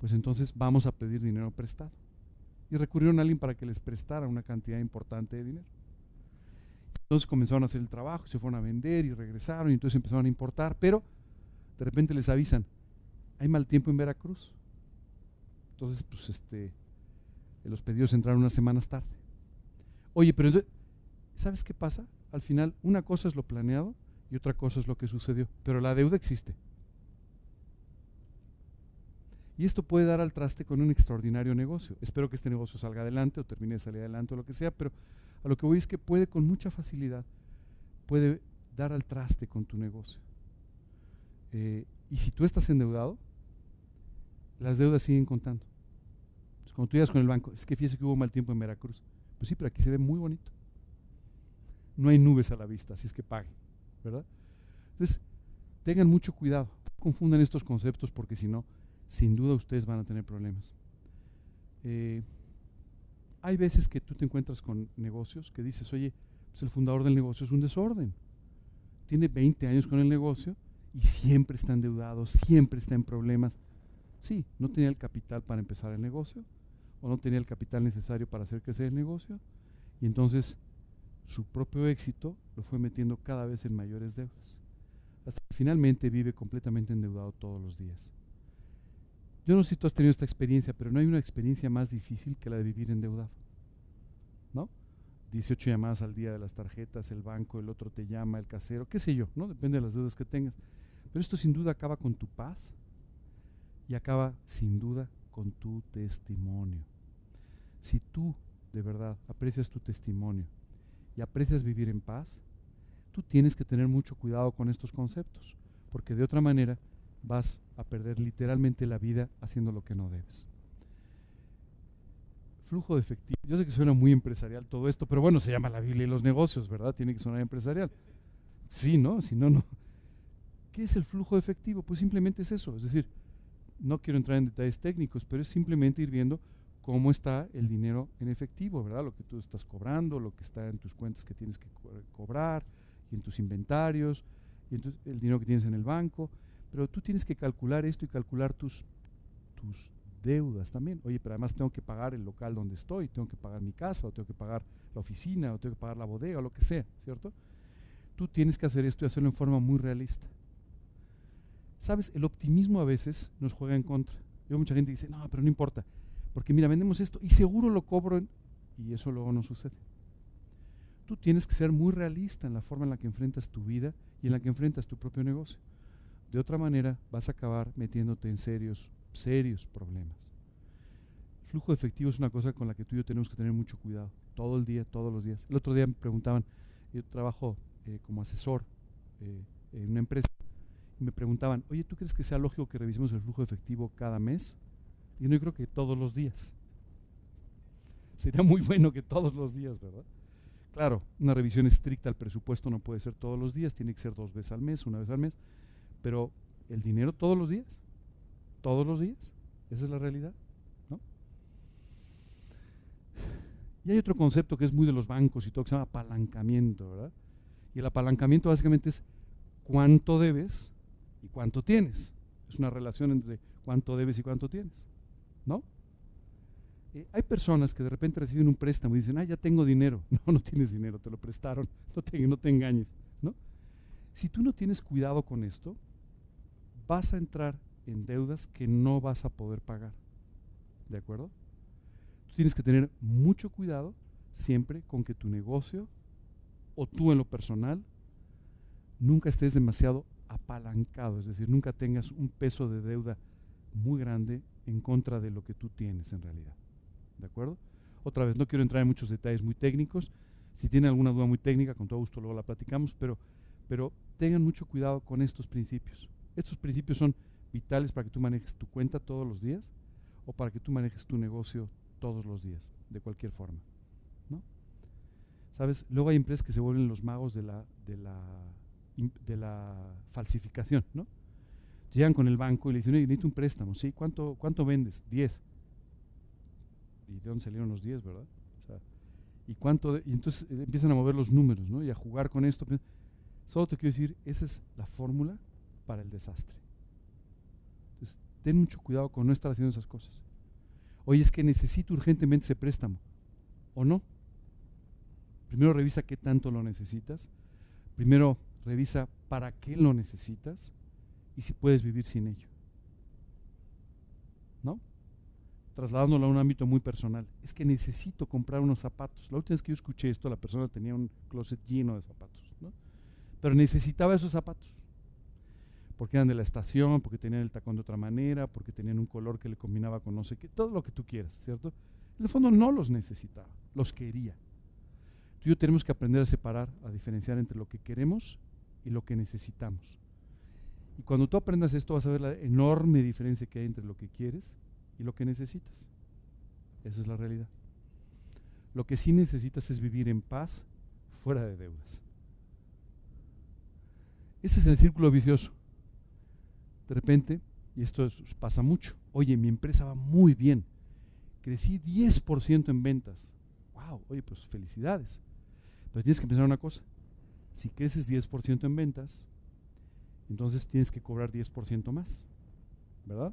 pues entonces vamos a pedir dinero prestado. Y recurrieron a alguien para que les prestara una cantidad importante de dinero. Entonces comenzaron a hacer el trabajo, se fueron a vender y regresaron y entonces empezaron a importar, pero de repente les avisan, hay mal tiempo en Veracruz. Entonces, pues este, los pedidos entraron unas semanas tarde. Oye, pero ¿sabes qué pasa? Al final, una cosa es lo planeado y otra cosa es lo que sucedió, pero la deuda existe. Y esto puede dar al traste con un extraordinario negocio. Espero que este negocio salga adelante o termine de salir adelante o lo que sea, pero a lo que voy es que puede con mucha facilidad, puede dar al traste con tu negocio. Eh, y si tú estás endeudado, las deudas siguen contando. cuando tú llegas con el banco, es que fíjese que hubo mal tiempo en Veracruz. Pues sí, pero aquí se ve muy bonito. No hay nubes a la vista, así es que pague, ¿verdad? Entonces, tengan mucho cuidado, confundan estos conceptos porque si no, sin duda ustedes van a tener problemas. Eh, hay veces que tú te encuentras con negocios que dices, oye, pues el fundador del negocio es un desorden. Tiene 20 años con el negocio y siempre está endeudado, siempre está en problemas. Sí, no tenía el capital para empezar el negocio o no tenía el capital necesario para hacer crecer el negocio y entonces su propio éxito lo fue metiendo cada vez en mayores deudas. Hasta que finalmente vive completamente endeudado todos los días. Yo no sé si tú has tenido esta experiencia, pero no hay una experiencia más difícil que la de vivir endeudado. ¿No? 18 llamadas al día de las tarjetas, el banco, el otro te llama, el casero, qué sé yo, ¿no? Depende de las deudas que tengas. Pero esto sin duda acaba con tu paz y acaba sin duda con tu testimonio. Si tú de verdad aprecias tu testimonio y aprecias vivir en paz, tú tienes que tener mucho cuidado con estos conceptos, porque de otra manera vas a perder literalmente la vida haciendo lo que no debes. Flujo de efectivo. Yo sé que suena muy empresarial todo esto, pero bueno, se llama la Biblia y los negocios, ¿verdad? Tiene que sonar empresarial. Sí, ¿no? Si no, no. ¿Qué es el flujo de efectivo? Pues simplemente es eso. Es decir, no quiero entrar en detalles técnicos, pero es simplemente ir viendo cómo está el dinero en efectivo, ¿verdad? Lo que tú estás cobrando, lo que está en tus cuentas que tienes que cobrar, y en tus inventarios, y el dinero que tienes en el banco. Pero tú tienes que calcular esto y calcular tus, tus deudas también. Oye, pero además tengo que pagar el local donde estoy, tengo que pagar mi casa, o tengo que pagar la oficina, o tengo que pagar la bodega, o lo que sea, ¿cierto? Tú tienes que hacer esto y hacerlo en forma muy realista. Sabes, el optimismo a veces nos juega en contra. Yo mucha gente dice, no, pero no importa, porque mira, vendemos esto y seguro lo cobro, y eso luego no sucede. Tú tienes que ser muy realista en la forma en la que enfrentas tu vida y en la que enfrentas tu propio negocio. De otra manera, vas a acabar metiéndote en serios, serios problemas. El flujo de efectivo es una cosa con la que tú y yo tenemos que tener mucho cuidado, todo el día, todos los días. El otro día me preguntaban, yo trabajo eh, como asesor eh, en una empresa, y me preguntaban, oye, ¿tú crees que sea lógico que revisemos el flujo de efectivo cada mes? Y no, creo que todos los días. Sería muy bueno que todos los días, ¿verdad? Claro, una revisión estricta al presupuesto no puede ser todos los días, tiene que ser dos veces al mes, una vez al mes, pero el dinero todos los días, todos los días, esa es la realidad. ¿no? Y hay otro concepto que es muy de los bancos y todo, que se llama apalancamiento, ¿verdad? Y el apalancamiento básicamente es cuánto debes y cuánto tienes. Es una relación entre cuánto debes y cuánto tienes, ¿no? Eh, hay personas que de repente reciben un préstamo y dicen, ah, ya tengo dinero. No, no tienes dinero, te lo prestaron, no te, no te engañes, ¿no? Si tú no tienes cuidado con esto, vas a entrar en deudas que no vas a poder pagar. ¿De acuerdo? Tú tienes que tener mucho cuidado siempre con que tu negocio o tú en lo personal nunca estés demasiado apalancado, es decir, nunca tengas un peso de deuda muy grande en contra de lo que tú tienes en realidad. ¿De acuerdo? Otra vez, no quiero entrar en muchos detalles muy técnicos. Si tienen alguna duda muy técnica, con todo gusto luego la platicamos, pero, pero tengan mucho cuidado con estos principios. Estos principios son vitales para que tú manejes tu cuenta todos los días o para que tú manejes tu negocio todos los días, de cualquier forma. ¿no? ¿Sabes? Luego hay empresas que se vuelven los magos de la, de la de la falsificación, ¿no? Llegan con el banco y le dicen, necesito un préstamo, ¿sí? ¿Cuánto, cuánto vendes? 10. ¿Y de dónde salieron los 10, verdad? ¿y cuánto? y entonces eh, empiezan a mover los números, ¿no? Y a jugar con esto. Solo te quiero decir, esa es la fórmula para el desastre. Entonces, ten mucho cuidado con no estar haciendo esas cosas. Oye, es que necesito urgentemente ese préstamo. ¿O no? Primero revisa qué tanto lo necesitas. Primero revisa para qué lo necesitas y si puedes vivir sin ello. ¿No? Trasladándolo a un ámbito muy personal. Es que necesito comprar unos zapatos. La última vez que yo escuché esto, la persona tenía un closet lleno de zapatos. ¿no? Pero necesitaba esos zapatos. Porque eran de la estación, porque tenían el tacón de otra manera, porque tenían un color que le combinaba con no sé qué, todo lo que tú quieras, ¿cierto? En el fondo no los necesitaba, los quería. Tú y yo tenemos que aprender a separar, a diferenciar entre lo que queremos y lo que necesitamos. Y cuando tú aprendas esto vas a ver la enorme diferencia que hay entre lo que quieres y lo que necesitas. Esa es la realidad. Lo que sí necesitas es vivir en paz fuera de deudas. Ese es el círculo vicioso. De repente, y esto pasa mucho, oye, mi empresa va muy bien, crecí 10% en ventas. Wow, oye, pues felicidades. Pero tienes que pensar una cosa, si creces 10% en ventas, entonces tienes que cobrar 10% más, ¿verdad?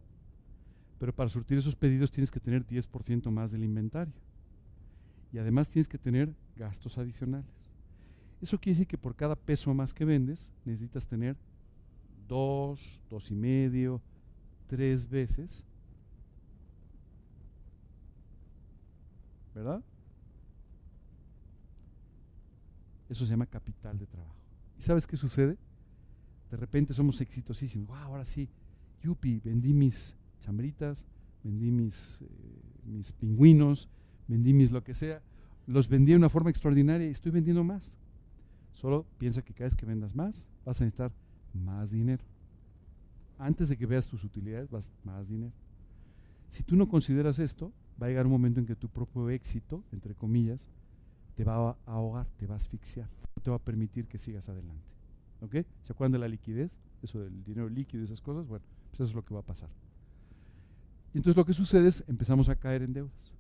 Pero para surtir esos pedidos tienes que tener 10% más del inventario. Y además tienes que tener gastos adicionales. Eso quiere decir que por cada peso más que vendes, necesitas tener dos, dos y medio, tres veces. ¿Verdad? Eso se llama capital de trabajo. ¿Y sabes qué sucede? De repente somos exitosísimos. Wow, ahora sí, yupi, vendí mis chambritas, vendí mis, eh, mis pingüinos, vendí mis lo que sea. Los vendí de una forma extraordinaria y estoy vendiendo más. Solo piensa que cada vez que vendas más, vas a necesitar más dinero. Antes de que veas tus utilidades, vas más dinero. Si tú no consideras esto, va a llegar un momento en que tu propio éxito, entre comillas, te va a ahogar, te va a asfixiar, no te va a permitir que sigas adelante. ¿Ok? ¿Se acuerdan de la liquidez? Eso del dinero líquido y esas cosas. Bueno, pues eso es lo que va a pasar. Y entonces lo que sucede es empezamos a caer en deudas.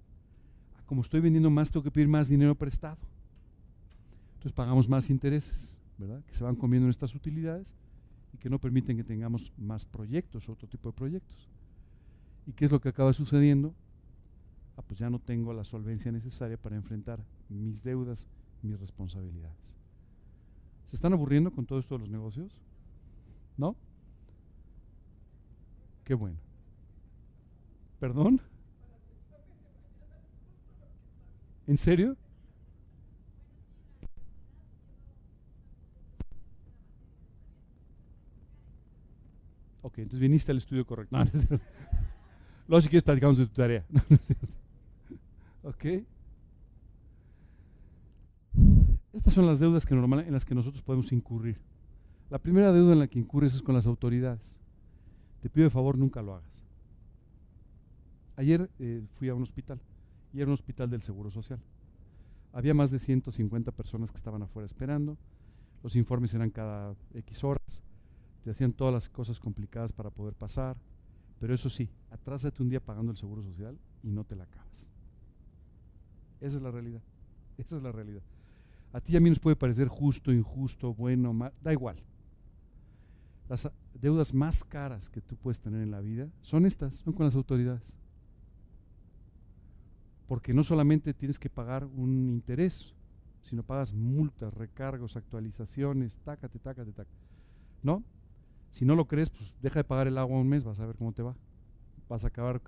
Ah, como estoy vendiendo más, tengo que pedir más dinero prestado. Entonces pagamos más intereses, ¿verdad? Que se van comiendo nuestras utilidades y que no permiten que tengamos más proyectos, otro tipo de proyectos. ¿Y qué es lo que acaba sucediendo? Ah, pues ya no tengo la solvencia necesaria para enfrentar mis deudas, mis responsabilidades. ¿Se están aburriendo con todo esto de los negocios? ¿No? Qué bueno. ¿Perdón? ¿En serio? Ok, entonces viniste al estudio correcto. No, no es. Luego si quieres platicamos de tu tarea. No, no es. Ok. Estas son las deudas que normal, en las que nosotros podemos incurrir. La primera deuda en la que incurres es con las autoridades. Te pido de favor, nunca lo hagas. Ayer eh, fui a un hospital y era un hospital del Seguro Social. Había más de 150 personas que estaban afuera esperando. Los informes eran cada X horas. Te hacían todas las cosas complicadas para poder pasar. Pero eso sí, atrásate un día pagando el Seguro Social y no te la acabas. Esa es la realidad. Esa es la realidad. A ti y a mí nos puede parecer justo, injusto, bueno, mal, da igual. Las deudas más caras que tú puedes tener en la vida son estas, son con las autoridades. Porque no solamente tienes que pagar un interés, sino pagas multas, recargos, actualizaciones, tácate, tácate, tácate. ¿No? Si no lo crees, pues deja de pagar el agua un mes, vas a ver cómo te va. Vas a acabar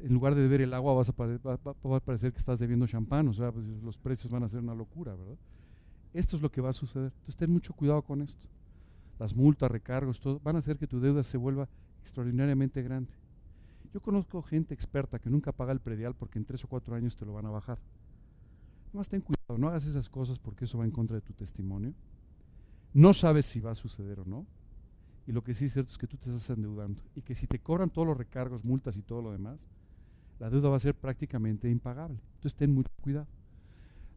en lugar de beber el agua, vas a va, a parecer que estás bebiendo champán, o sea, pues, los precios van a ser una locura, ¿verdad? Esto es lo que va a suceder. Entonces, ten mucho cuidado con esto. Las multas, recargos, todo, van a hacer que tu deuda se vuelva extraordinariamente grande. Yo conozco gente experta que nunca paga el predial porque en tres o cuatro años te lo van a bajar. Más ten cuidado, no hagas esas cosas porque eso va en contra de tu testimonio. No sabes si va a suceder o no. Y lo que sí es cierto es que tú te estás endeudando y que si te cobran todos los recargos, multas y todo lo demás, la deuda va a ser prácticamente impagable. Entonces ten mucho cuidado.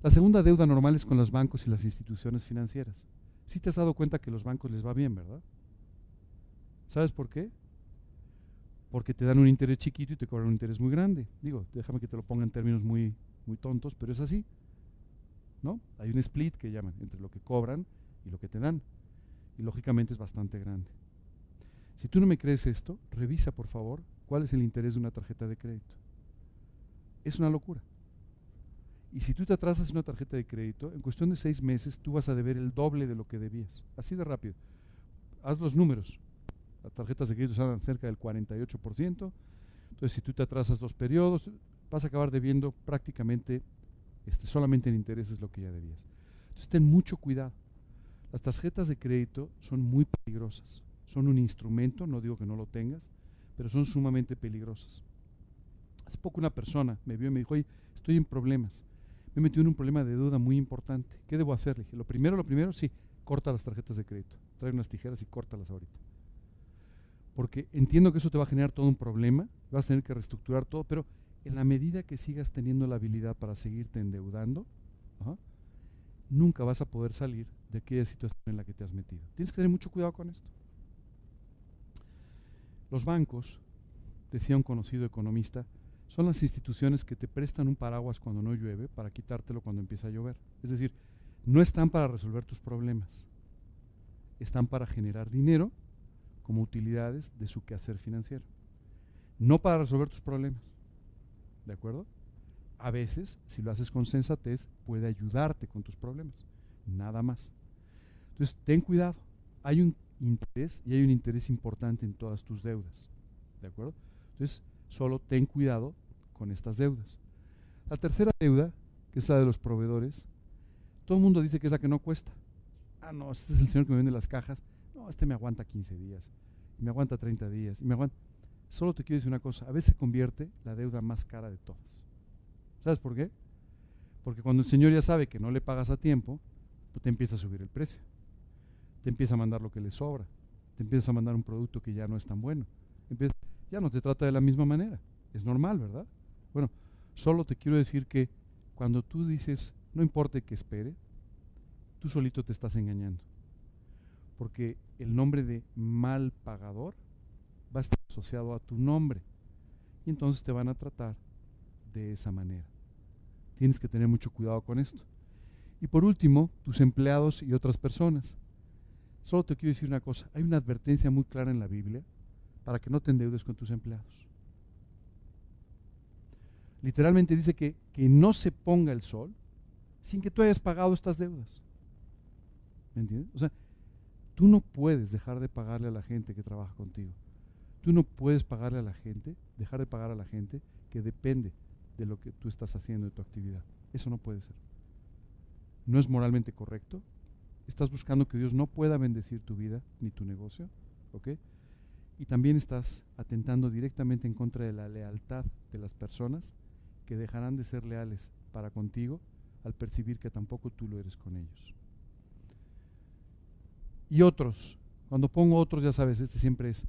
La segunda deuda normal es con los bancos y las instituciones financieras. Sí te has dado cuenta que los bancos les va bien, ¿verdad? ¿Sabes por qué? Porque te dan un interés chiquito y te cobran un interés muy grande. Digo, déjame que te lo ponga en términos muy, muy tontos, pero es así. ¿No? Hay un split que llaman entre lo que cobran y lo que te dan. Lógicamente es bastante grande. Si tú no me crees esto, revisa por favor cuál es el interés de una tarjeta de crédito. Es una locura. Y si tú te atrasas una tarjeta de crédito, en cuestión de seis meses tú vas a deber el doble de lo que debías. Así de rápido. Haz los números. Las tarjetas de crédito andan cerca del 48%. Entonces, si tú te atrasas dos periodos, vas a acabar debiendo prácticamente este, solamente en intereses lo que ya debías. Entonces, ten mucho cuidado. Las tarjetas de crédito son muy peligrosas. Son un instrumento, no digo que no lo tengas, pero son sumamente peligrosas. Hace poco una persona me vio y me dijo, oye, estoy en problemas me metí en un problema de deuda muy importante. ¿Qué debo hacer? Le dije, lo primero, lo primero, sí, corta las tarjetas de crédito. Trae unas tijeras y córtalas ahorita. Porque entiendo que eso te va a generar todo un problema, vas a tener que reestructurar todo, pero en la medida que sigas teniendo la habilidad para seguirte endeudando, nunca vas a poder salir de aquella situación en la que te has metido. Tienes que tener mucho cuidado con esto. Los bancos, decía un conocido economista, son las instituciones que te prestan un paraguas cuando no llueve para quitártelo cuando empieza a llover. Es decir, no están para resolver tus problemas, están para generar dinero como utilidades de su quehacer financiero, no para resolver tus problemas. ¿De acuerdo? A veces, si lo haces con sensatez, puede ayudarte con tus problemas, nada más. Entonces, ten cuidado. Hay un interés y hay un interés importante en todas tus deudas. ¿De acuerdo? Entonces, solo ten cuidado con estas deudas. La tercera deuda, que es la de los proveedores, todo el mundo dice que es la que no cuesta. Ah, no, este es el señor que me vende las cajas. No, este me aguanta 15 días, me aguanta 30 días, me aguanta. Solo te quiero decir una cosa, a veces se convierte la deuda más cara de todas. ¿Sabes por qué? Porque cuando el señor ya sabe que no le pagas a tiempo, pues te empieza a subir el precio. Te empieza a mandar lo que le sobra. Te empieza a mandar un producto que ya no es tan bueno ya no te trata de la misma manera. Es normal, ¿verdad? Bueno, solo te quiero decir que cuando tú dices, no importa que espere, tú solito te estás engañando. Porque el nombre de mal pagador va a estar asociado a tu nombre. Y entonces te van a tratar de esa manera. Tienes que tener mucho cuidado con esto. Y por último, tus empleados y otras personas. Solo te quiero decir una cosa. Hay una advertencia muy clara en la Biblia para que no te endeudes con tus empleados. Literalmente dice que, que no se ponga el sol sin que tú hayas pagado estas deudas. ¿Me entiendes? O sea, tú no puedes dejar de pagarle a la gente que trabaja contigo. Tú no puedes pagarle a la gente, dejar de pagar a la gente que depende de lo que tú estás haciendo de tu actividad. Eso no puede ser. No es moralmente correcto. Estás buscando que Dios no pueda bendecir tu vida ni tu negocio. ¿Ok? y también estás atentando directamente en contra de la lealtad de las personas que dejarán de ser leales para contigo al percibir que tampoco tú lo eres con ellos. Y otros, cuando pongo otros, ya sabes, este siempre es,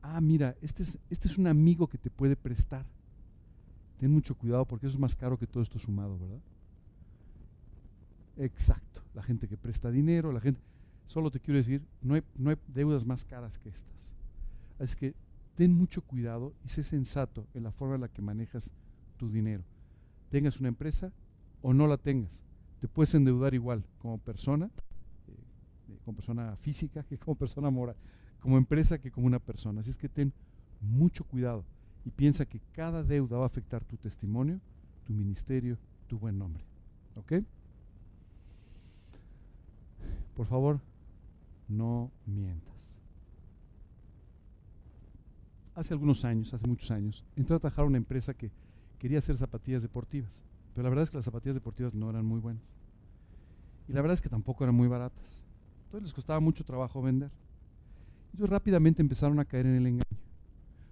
ah, mira, este es, este es un amigo que te puede prestar. Ten mucho cuidado porque eso es más caro que todo esto sumado, ¿verdad? Exacto, la gente que presta dinero, la gente... Solo te quiero decir, no hay, no hay deudas más caras que estas. Así que ten mucho cuidado y sé sensato en la forma en la que manejas tu dinero. Tengas una empresa o no la tengas. Te puedes endeudar igual como persona, eh, como persona física que como persona moral, como empresa que como una persona. Así es que ten mucho cuidado y piensa que cada deuda va a afectar tu testimonio, tu ministerio, tu buen nombre. ¿Ok? Por favor, no mientas hace algunos años, hace muchos años, entré a trabajar a una empresa que quería hacer zapatillas deportivas, pero la verdad es que las zapatillas deportivas no eran muy buenas. Y la verdad es que tampoco eran muy baratas. Entonces les costaba mucho trabajo vender. Entonces rápidamente empezaron a caer en el engaño.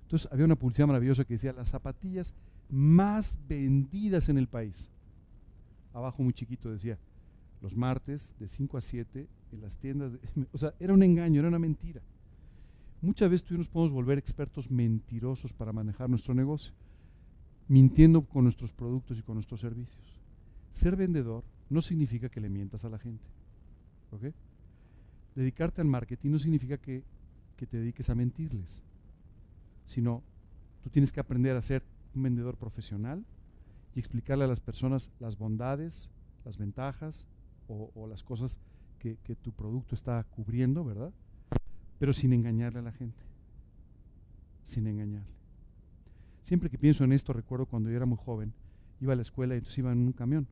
Entonces había una publicidad maravillosa que decía las zapatillas más vendidas en el país. Abajo muy chiquito decía, los martes de 5 a 7 en las tiendas. o sea, era un engaño, era una mentira. Muchas veces tú nos podemos volver expertos mentirosos para manejar nuestro negocio, mintiendo con nuestros productos y con nuestros servicios. Ser vendedor no significa que le mientas a la gente. dedicarte al marketing no significa que, que te dediques a mentirles, sino tú tienes que aprender a ser un vendedor profesional y explicarle a las personas las bondades, las ventajas o, las cosas que, que, tu producto está cubriendo, ¿verdad? Pero sin engañarle a la gente. Sin engañarle. Siempre que pienso en esto, recuerdo cuando yo era muy joven, iba a la escuela y entonces iba en un camión.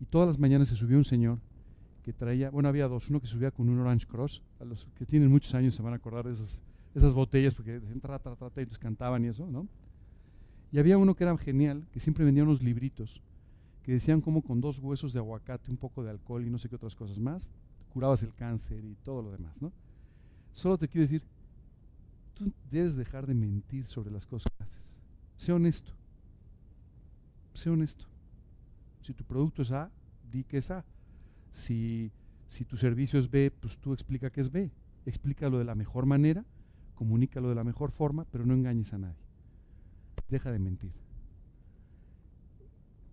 Y todas las mañanas se subía un señor que traía, bueno, había dos, uno que subía con un Orange Cross, a los que tienen muchos años se van a acordar de esas, esas botellas, porque trata, trata, y cantaban y eso, ¿no? Y había uno que era genial, que siempre vendía unos libritos, decían como con dos huesos de aguacate, un poco de alcohol y no sé qué otras cosas más, curabas el cáncer y todo lo demás, ¿no? Solo te quiero decir, tú debes dejar de mentir sobre las cosas que haces. Sé honesto. Sé honesto. Si tu producto es A, di que es A. Si, si tu servicio es B, pues tú explica que es B. Explícalo de la mejor manera, comunícalo de la mejor forma, pero no engañes a nadie. Deja de mentir.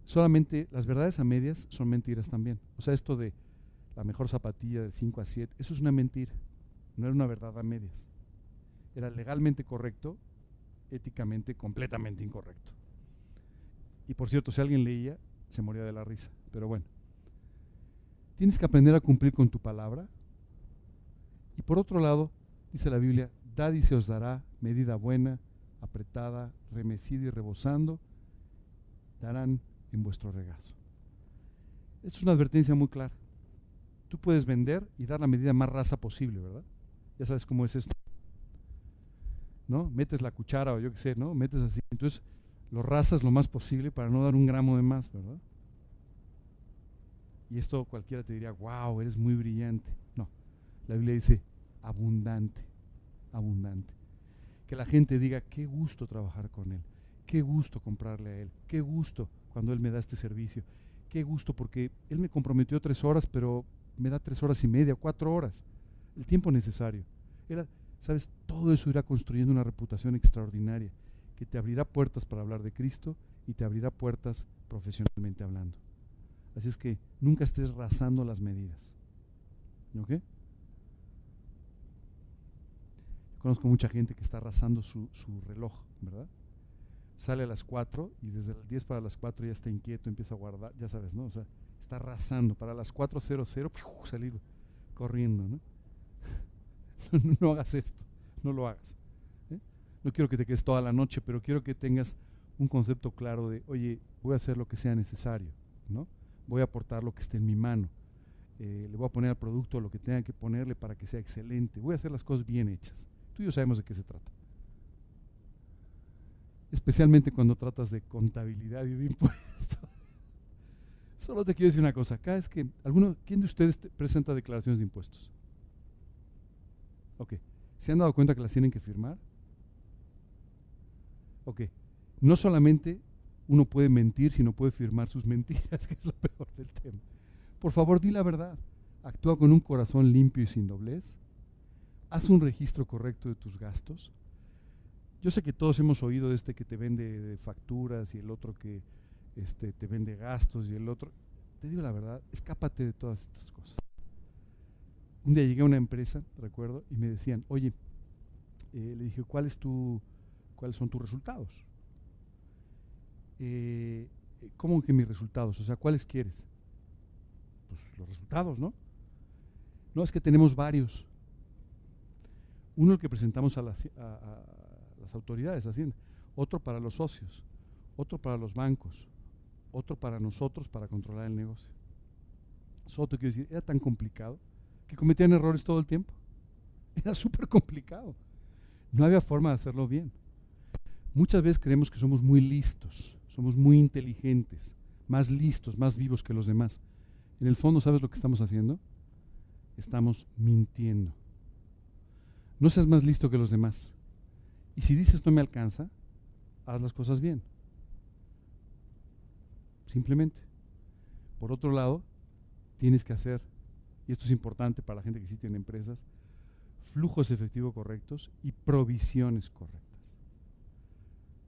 Solamente las verdades a medias son mentiras también. O sea, esto de la mejor zapatilla de 5 a 7, eso es una mentira. No era una verdad a medias. Era legalmente correcto, éticamente completamente incorrecto. Y por cierto, si alguien leía, se moría de la risa. Pero bueno, tienes que aprender a cumplir con tu palabra. Y por otro lado, dice la Biblia, dad y se os dará medida buena, apretada, remecida y rebosando, darán en vuestro regazo. Esto es una advertencia muy clara. Tú puedes vender y dar la medida más rasa posible, ¿verdad? Ya sabes cómo es esto. ¿No? Metes la cuchara o yo qué sé, ¿no? Metes así. Entonces, lo rasas lo más posible para no dar un gramo de más, ¿verdad? Y esto cualquiera te diría, wow, eres muy brillante. No, la Biblia dice abundante, abundante. Que la gente diga, qué gusto trabajar con Él, qué gusto comprarle a Él, qué gusto cuando Él me da este servicio, qué gusto porque Él me comprometió tres horas, pero me da tres horas y media, cuatro horas, el tiempo necesario. Era, ¿sabes? Todo eso irá construyendo una reputación extraordinaria que te abrirá puertas para hablar de Cristo y te abrirá puertas profesionalmente hablando. Así es que nunca estés rasando las medidas. ¿Ok? Conozco mucha gente que está rasando su, reloj, ¿verdad? Sale a las 4 y desde las 10 para las 4 ya está inquieto, empieza a guardar, ya sabes, ¿no? O sea, está rasando. Para las 4.00 salir corriendo, ¿no? no hagas esto, no lo hagas. ¿eh? No quiero que te quedes toda la noche, pero quiero que tengas un concepto claro de, oye, voy a hacer lo que sea necesario, ¿no? voy a aportar lo que esté en mi mano. Eh, le voy a poner al producto lo que tenga que ponerle para que sea excelente. Voy a hacer las cosas bien hechas. Tú y yo sabemos de qué se trata. Especialmente cuando tratas de contabilidad y de impuestos. Solo te quiero decir una cosa. Acá es que, alguno, ¿quién de ustedes presenta declaraciones de impuestos? Ok. ¿Se han dado cuenta que las tienen que firmar? Ok. No solamente uno puede mentir si no puede firmar sus mentiras, que es lo peor del tema. Por favor, di la verdad. Actúa con un corazón limpio y sin doblez. Haz un registro correcto de tus gastos. Yo sé que todos hemos oído de este que te vende facturas y el otro que este, te vende gastos y el otro. Te digo la verdad, escápate de todas estas cosas. Un día llegué a una empresa, recuerdo, y me decían, oye, eh, le dije, ¿cuál es ¿cuáles son tus resultados? Eh, ¿cómo que mis resultados? O sea, ¿cuáles quieres? Pues los resultados, ¿no? No, es que tenemos varios. Uno el que presentamos a las, a, las autoridades, Hacienda, otro para los socios, otro para los bancos, otro para nosotros para controlar el negocio. Solo te quiero decir, era tan complicado que cometían errores todo el tiempo. Era súper complicado. No había forma de hacerlo bien. Muchas veces creemos que somos muy listos somos muy inteligentes, más listos, más vivos que los demás. En el fondo, ¿sabes lo que estamos haciendo? Estamos mintiendo. No seas más listo que los demás. Y si dices no me alcanza, haz las cosas bien. Simplemente. Por otro lado, tienes que hacer, y esto es importante para la gente que sí tiene empresas, flujos efectivos correctos y provisiones correctas.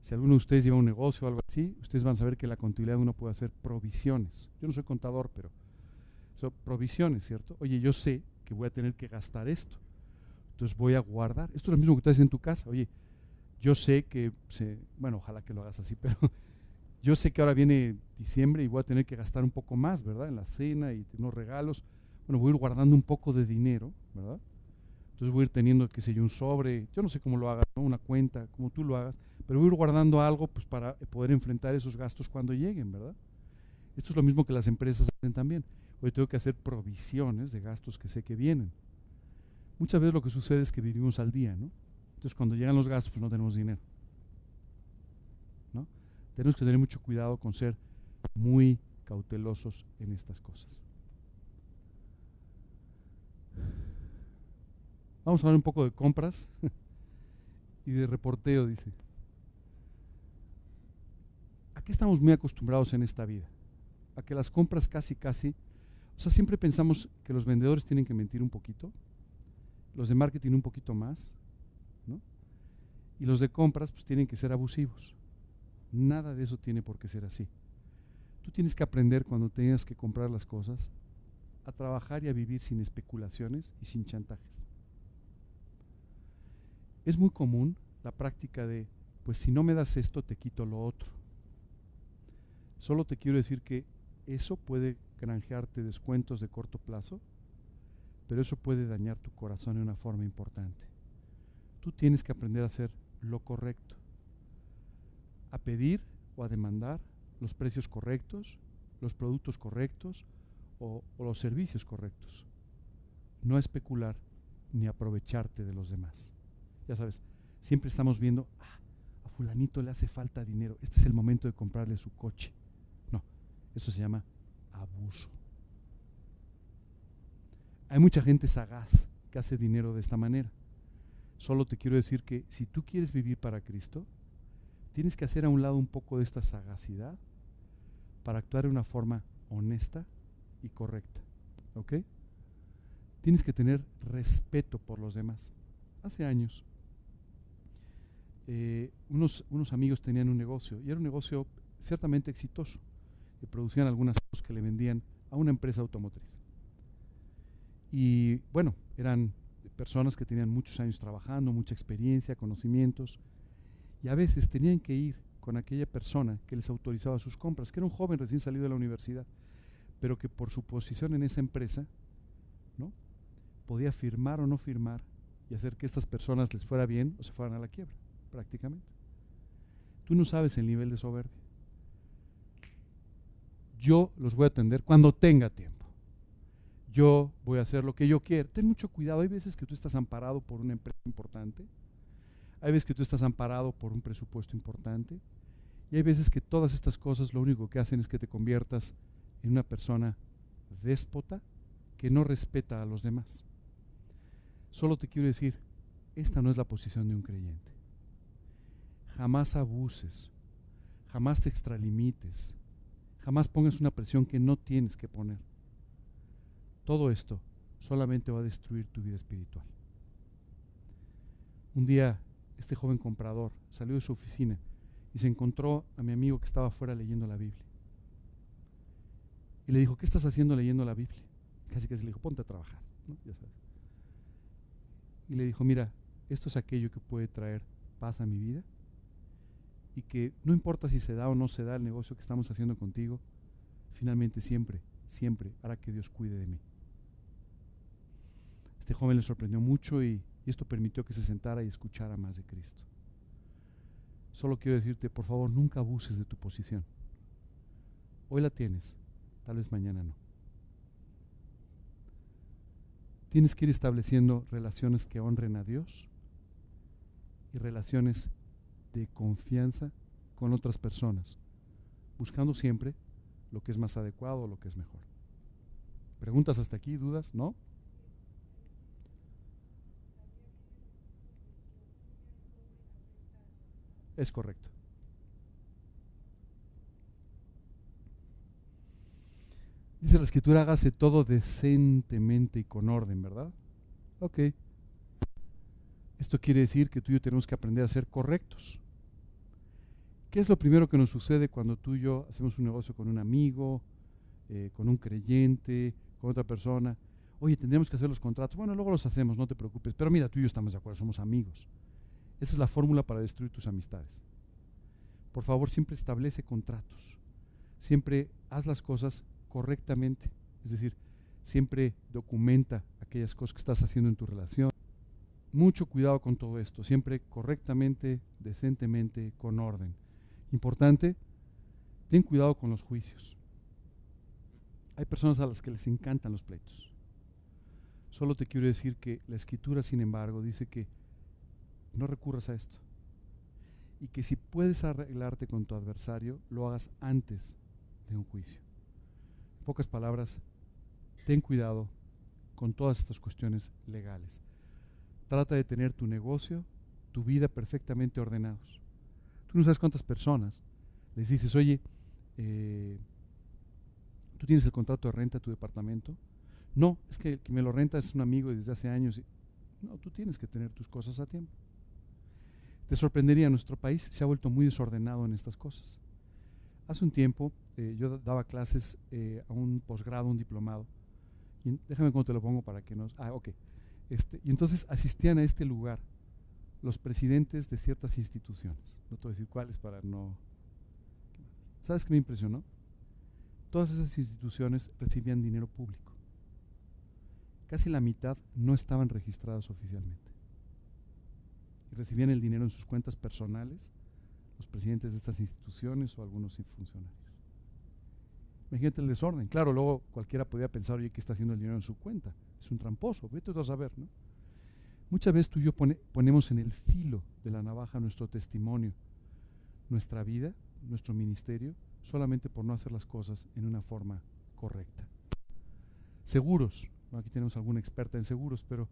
Si alguno de ustedes lleva un negocio o algo así, ustedes van a saber que la contabilidad uno puede hacer provisiones. Yo no soy contador, pero son provisiones, ¿cierto? Oye, yo sé que voy a tener que gastar esto. Entonces voy a guardar. Esto es lo mismo que tú haces en tu casa. Oye, yo sé que, se, bueno, ojalá que lo hagas así, pero yo sé que ahora viene diciembre y voy a tener que gastar un poco más, ¿verdad? En la cena y unos regalos. Bueno, voy a ir guardando un poco de dinero, ¿verdad? Entonces voy a ir teniendo, qué sé yo, un sobre, yo no sé cómo lo hagas, una cuenta, como tú lo hagas, pero voy a ir guardando algo pues, para poder enfrentar esos gastos cuando lleguen, ¿verdad? Esto es lo mismo que las empresas hacen también. Hoy tengo que hacer provisiones de gastos que sé que vienen. Muchas veces lo que sucede es que vivimos al día, ¿no? Entonces cuando llegan los gastos, pues no tenemos dinero. ¿no? Tenemos que tener mucho cuidado con ser muy cautelosos en estas cosas. Vamos a hablar un poco de compras y de reporteo, dice. Aquí estamos muy acostumbrados en esta vida, a que las compras casi, casi, o sea, siempre pensamos que los vendedores tienen que mentir un poquito, los de marketing un poquito más, Y los de compras pues tienen que ser abusivos. Nada de eso tiene por qué ser así. Tú tienes que aprender cuando tengas que comprar las cosas a trabajar y a vivir sin especulaciones y sin chantajes. Es muy común la práctica de, pues si no me das esto, te quito lo otro. Solo te quiero decir que eso puede granjearte descuentos de corto plazo, pero eso puede dañar tu corazón de una forma importante. Tú tienes que aprender a hacer lo correcto, a pedir o a demandar los precios correctos, los productos correctos o, los servicios correctos. No especular ni aprovecharte de los demás ya sabes, siempre estamos viendo, ah, a fulanito le hace falta dinero, este es el momento de comprarle su coche. No, eso se llama abuso. Hay mucha gente sagaz que hace dinero de esta manera. Solo te quiero decir que si tú quieres vivir para Cristo, tienes que hacer a un lado un poco de esta sagacidad para actuar de una forma honesta y correcta. ¿Ok? Tienes que tener respeto por los demás. Hace años eh, unos, unos amigos tenían un negocio y era un negocio ciertamente exitoso, que producían algunas cosas que le vendían a una empresa automotriz. Y bueno, eran personas que tenían muchos años trabajando, mucha experiencia, conocimientos, y a veces tenían que ir con aquella persona que les autorizaba sus compras, que era un joven recién salido de la universidad, pero que por su posición en esa empresa, ¿no? podía firmar o no firmar y hacer que estas personas les fuera bien o se fueran a la quiebra prácticamente. Tú no sabes el nivel de soberbia. Yo los voy a atender cuando tenga tiempo. Yo voy a hacer lo que yo quiero. Ten mucho cuidado. Hay veces que tú estás amparado por una empresa importante. Hay veces que tú estás amparado por un presupuesto importante. Y hay veces que todas estas cosas lo único que hacen es que te conviertas en una persona déspota que no respeta a los demás. Solo te quiero decir, esta no es la posición de un creyente jamás abuses, jamás te extralimites, jamás pongas una presión que no tienes que poner. Todo esto solamente va a destruir tu vida espiritual. Un día este joven comprador salió de su oficina y se encontró a mi amigo que estaba afuera leyendo la Biblia. Y le dijo, ¿qué estás haciendo leyendo la Biblia? Casi que se le dijo, ponte a trabajar. Y le dijo, mira, esto es aquello que puede traer paz a mi vida y que no importa si se da o no se da el negocio que estamos haciendo contigo, finalmente siempre, siempre hará que Dios cuide de mí. Este joven le sorprendió mucho y, esto permitió que se sentara y escuchara más de Cristo. Solo quiero decirte, por favor, nunca abuses de tu posición. Hoy la tienes, tal vez mañana no. Tienes que ir estableciendo relaciones que honren a Dios y relaciones de confianza con otras personas, buscando siempre lo que es más adecuado o lo que es mejor. ¿Preguntas hasta aquí? ¿Dudas? ¿No? Es correcto. Dice la escritura, hágase todo decentemente y con orden, ¿verdad? Ok. Esto quiere decir que tú y yo tenemos que aprender a ser correctos. ¿Qué es lo primero que nos sucede cuando tú y yo hacemos un negocio con un amigo, eh, con un creyente, con otra persona? Oye, tendríamos que hacer los contratos. Bueno, luego los hacemos, no te preocupes. Pero mira, tú y yo estamos de acuerdo, somos amigos. Esa es la fórmula para destruir tus amistades. Por favor, siempre establece contratos. Siempre haz las cosas correctamente. Es decir, siempre documenta aquellas cosas que estás haciendo en tu relación. Mucho cuidado con todo esto, siempre correctamente, decentemente, con orden. Importante, ten cuidado con los juicios. Hay personas a las que les encantan los pleitos. Solo te quiero decir que la escritura, sin embargo, dice que no recurras a esto. Y que si puedes arreglarte con tu adversario, lo hagas antes de un juicio. En pocas palabras, ten cuidado con todas estas cuestiones legales. Trata de tener tu negocio, tu vida perfectamente ordenados. Tú no sabes cuántas personas les dices, oye, eh, ¿tú tienes el contrato de renta de tu departamento? No, es que el que me lo renta es un amigo desde hace años. No, tú tienes que tener tus cosas a tiempo. Te sorprendería, nuestro país se ha vuelto muy desordenado en estas cosas. Hace un tiempo eh, yo daba clases eh, a un posgrado, un diplomado. Y déjame cómo te lo pongo para que nos... Ah, ok. Este, y entonces asistían a este lugar los presidentes de ciertas instituciones. No te voy a decir cuáles para no... ¿Sabes qué me impresionó? Todas esas instituciones recibían dinero público. Casi la mitad no estaban registradas oficialmente. Y recibían el dinero en sus cuentas personales los presidentes de estas instituciones o algunos funcionarios. Imagínate el desorden. Claro, luego cualquiera podría pensar, oye, ¿qué está haciendo el dinero en su cuenta? Es un tramposo, vete a saber, ¿no? Muchas veces tú y yo ponemos en el filo de la navaja nuestro testimonio, nuestra vida, nuestro ministerio, solamente por no hacer las cosas en una forma correcta. Seguros, aquí tenemos alguna experta en seguros, pero,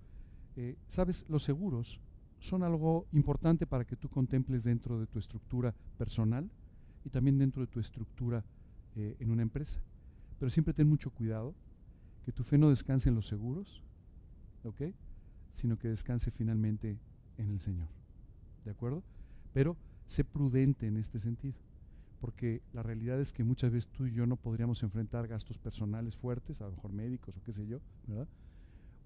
eh, ¿sabes? Los seguros son algo importante para que tú contemples dentro de tu estructura personal y también dentro de tu estructura eh, en una empresa. Pero siempre ten mucho cuidado que tu fe no descanse en los seguros, ¿ok? Sino que descanse finalmente en el Señor. ¿De acuerdo? Pero sé prudente en este sentido, porque la realidad es que muchas veces tú y yo no podríamos enfrentar gastos personales fuertes, a lo mejor médicos o qué sé yo, ¿verdad?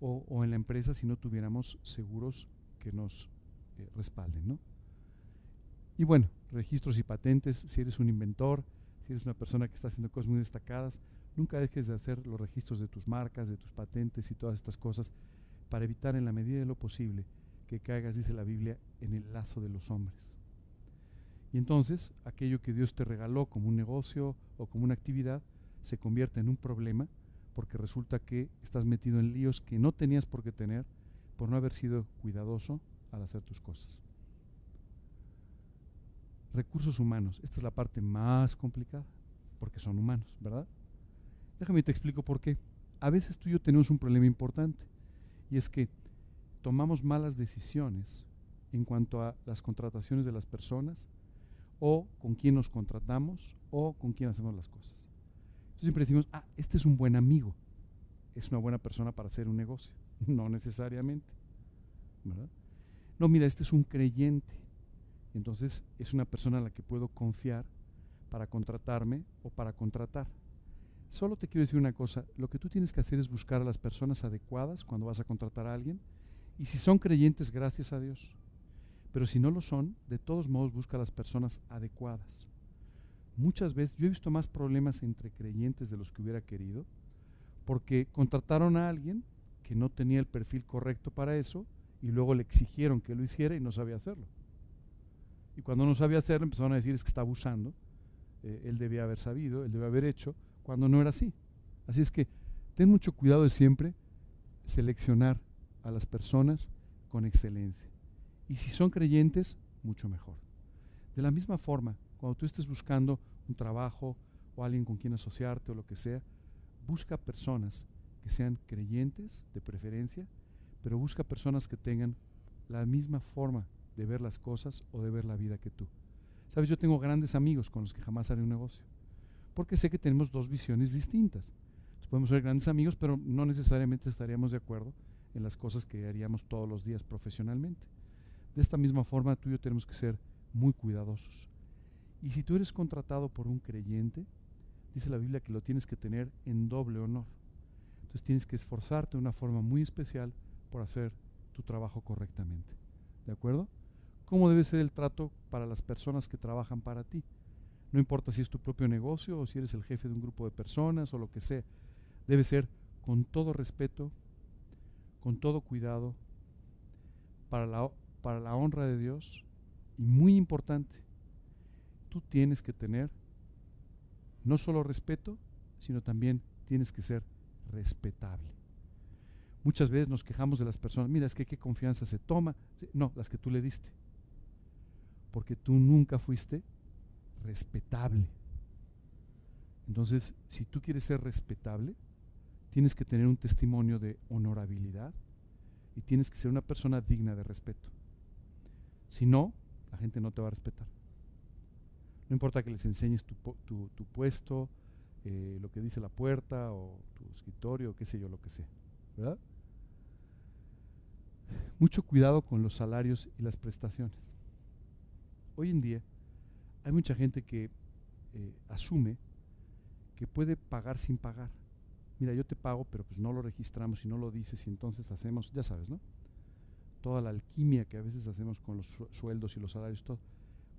O, o en la empresa si no tuviéramos seguros que nos eh, respalden. ¿no? Y bueno, registros y patentes, si eres un inventor, si eres una persona que está haciendo cosas muy destacadas, nunca dejes de hacer los registros de tus marcas, de tus patentes y todas estas cosas para evitar en la medida de lo posible que caigas, dice la Biblia, en el lazo de los hombres. Y entonces aquello que Dios te regaló como un negocio o como una actividad se convierte en un problema porque resulta que estás metido en líos que no tenías por qué tener por no haber sido cuidadoso al hacer tus cosas. Recursos humanos, esta es la parte más complicada, porque son humanos, ¿verdad? Déjame te explico por qué. A veces tú y yo tenemos un problema importante, y es que tomamos malas decisiones en cuanto a las contrataciones de las personas, o con quién nos contratamos, o con quién hacemos las cosas. Entonces siempre decimos, ah, este es un buen amigo, es una buena persona para hacer un negocio. No necesariamente. ¿verdad? No, mira, este es un creyente. Entonces es una persona a la que puedo confiar para contratarme o para contratar. Solo te quiero decir una cosa, lo que tú tienes que hacer es buscar a las personas adecuadas cuando vas a contratar a alguien. Y si son creyentes, gracias a Dios. Pero si no lo son, de todos modos busca a las personas adecuadas. Muchas veces yo he visto más problemas entre creyentes de los que hubiera querido, porque contrataron a alguien no tenía el perfil correcto para eso y luego le exigieron que lo hiciera y no sabía hacerlo. Y cuando no sabía hacerlo empezaron a decir es que está abusando, eh, él debía haber sabido, él debía haber hecho, cuando no era así. Así es que ten mucho cuidado de siempre seleccionar a las personas con excelencia. Y si son creyentes, mucho mejor. De la misma forma, cuando tú estés buscando un trabajo o alguien con quien asociarte o lo que sea, busca personas que sean creyentes de preferencia, pero busca personas que tengan la misma forma de ver las cosas o de ver la vida que tú. Sabes, yo tengo grandes amigos con los que jamás haré un negocio, porque sé que tenemos dos visiones distintas. podemos ser grandes amigos, pero no necesariamente estaríamos de acuerdo en las cosas que haríamos todos los días profesionalmente. De esta misma forma, tú y yo tenemos que ser muy cuidadosos. Y si tú eres contratado por un creyente, dice la Biblia que lo tienes que tener en doble honor. Entonces tienes que esforzarte de una forma muy especial por hacer tu trabajo correctamente. ¿De acuerdo? ¿Cómo debe ser el trato para las personas que trabajan para ti? No importa si es tu propio negocio o si eres el jefe de un grupo de personas o lo que sea. Debe ser con todo respeto, con todo cuidado, para la, para la honra de Dios. Y muy importante, tú tienes que tener no solo respeto, sino también tienes que ser respetable. Muchas veces nos quejamos de las personas, mira, es que qué confianza se toma. No, las que tú le diste. Porque tú nunca fuiste respetable. Entonces, si tú quieres ser respetable, tienes que tener un testimonio de honorabilidad y tienes que ser una persona digna de respeto. Si no, la gente no te va a respetar. No importa que les enseñes tu, puesto, eh, lo que dice la puerta o tu escritorio, qué sé yo, lo que sea. ¿Verdad? Mucho cuidado con los salarios y las prestaciones. Hoy en día hay mucha gente que eh, asume que puede pagar sin pagar. Mira, yo te pago, pero pues no lo registramos y no lo dices y entonces hacemos, ya sabes, ¿no? Toda la alquimia que a veces hacemos con los sueldos y los salarios, todo.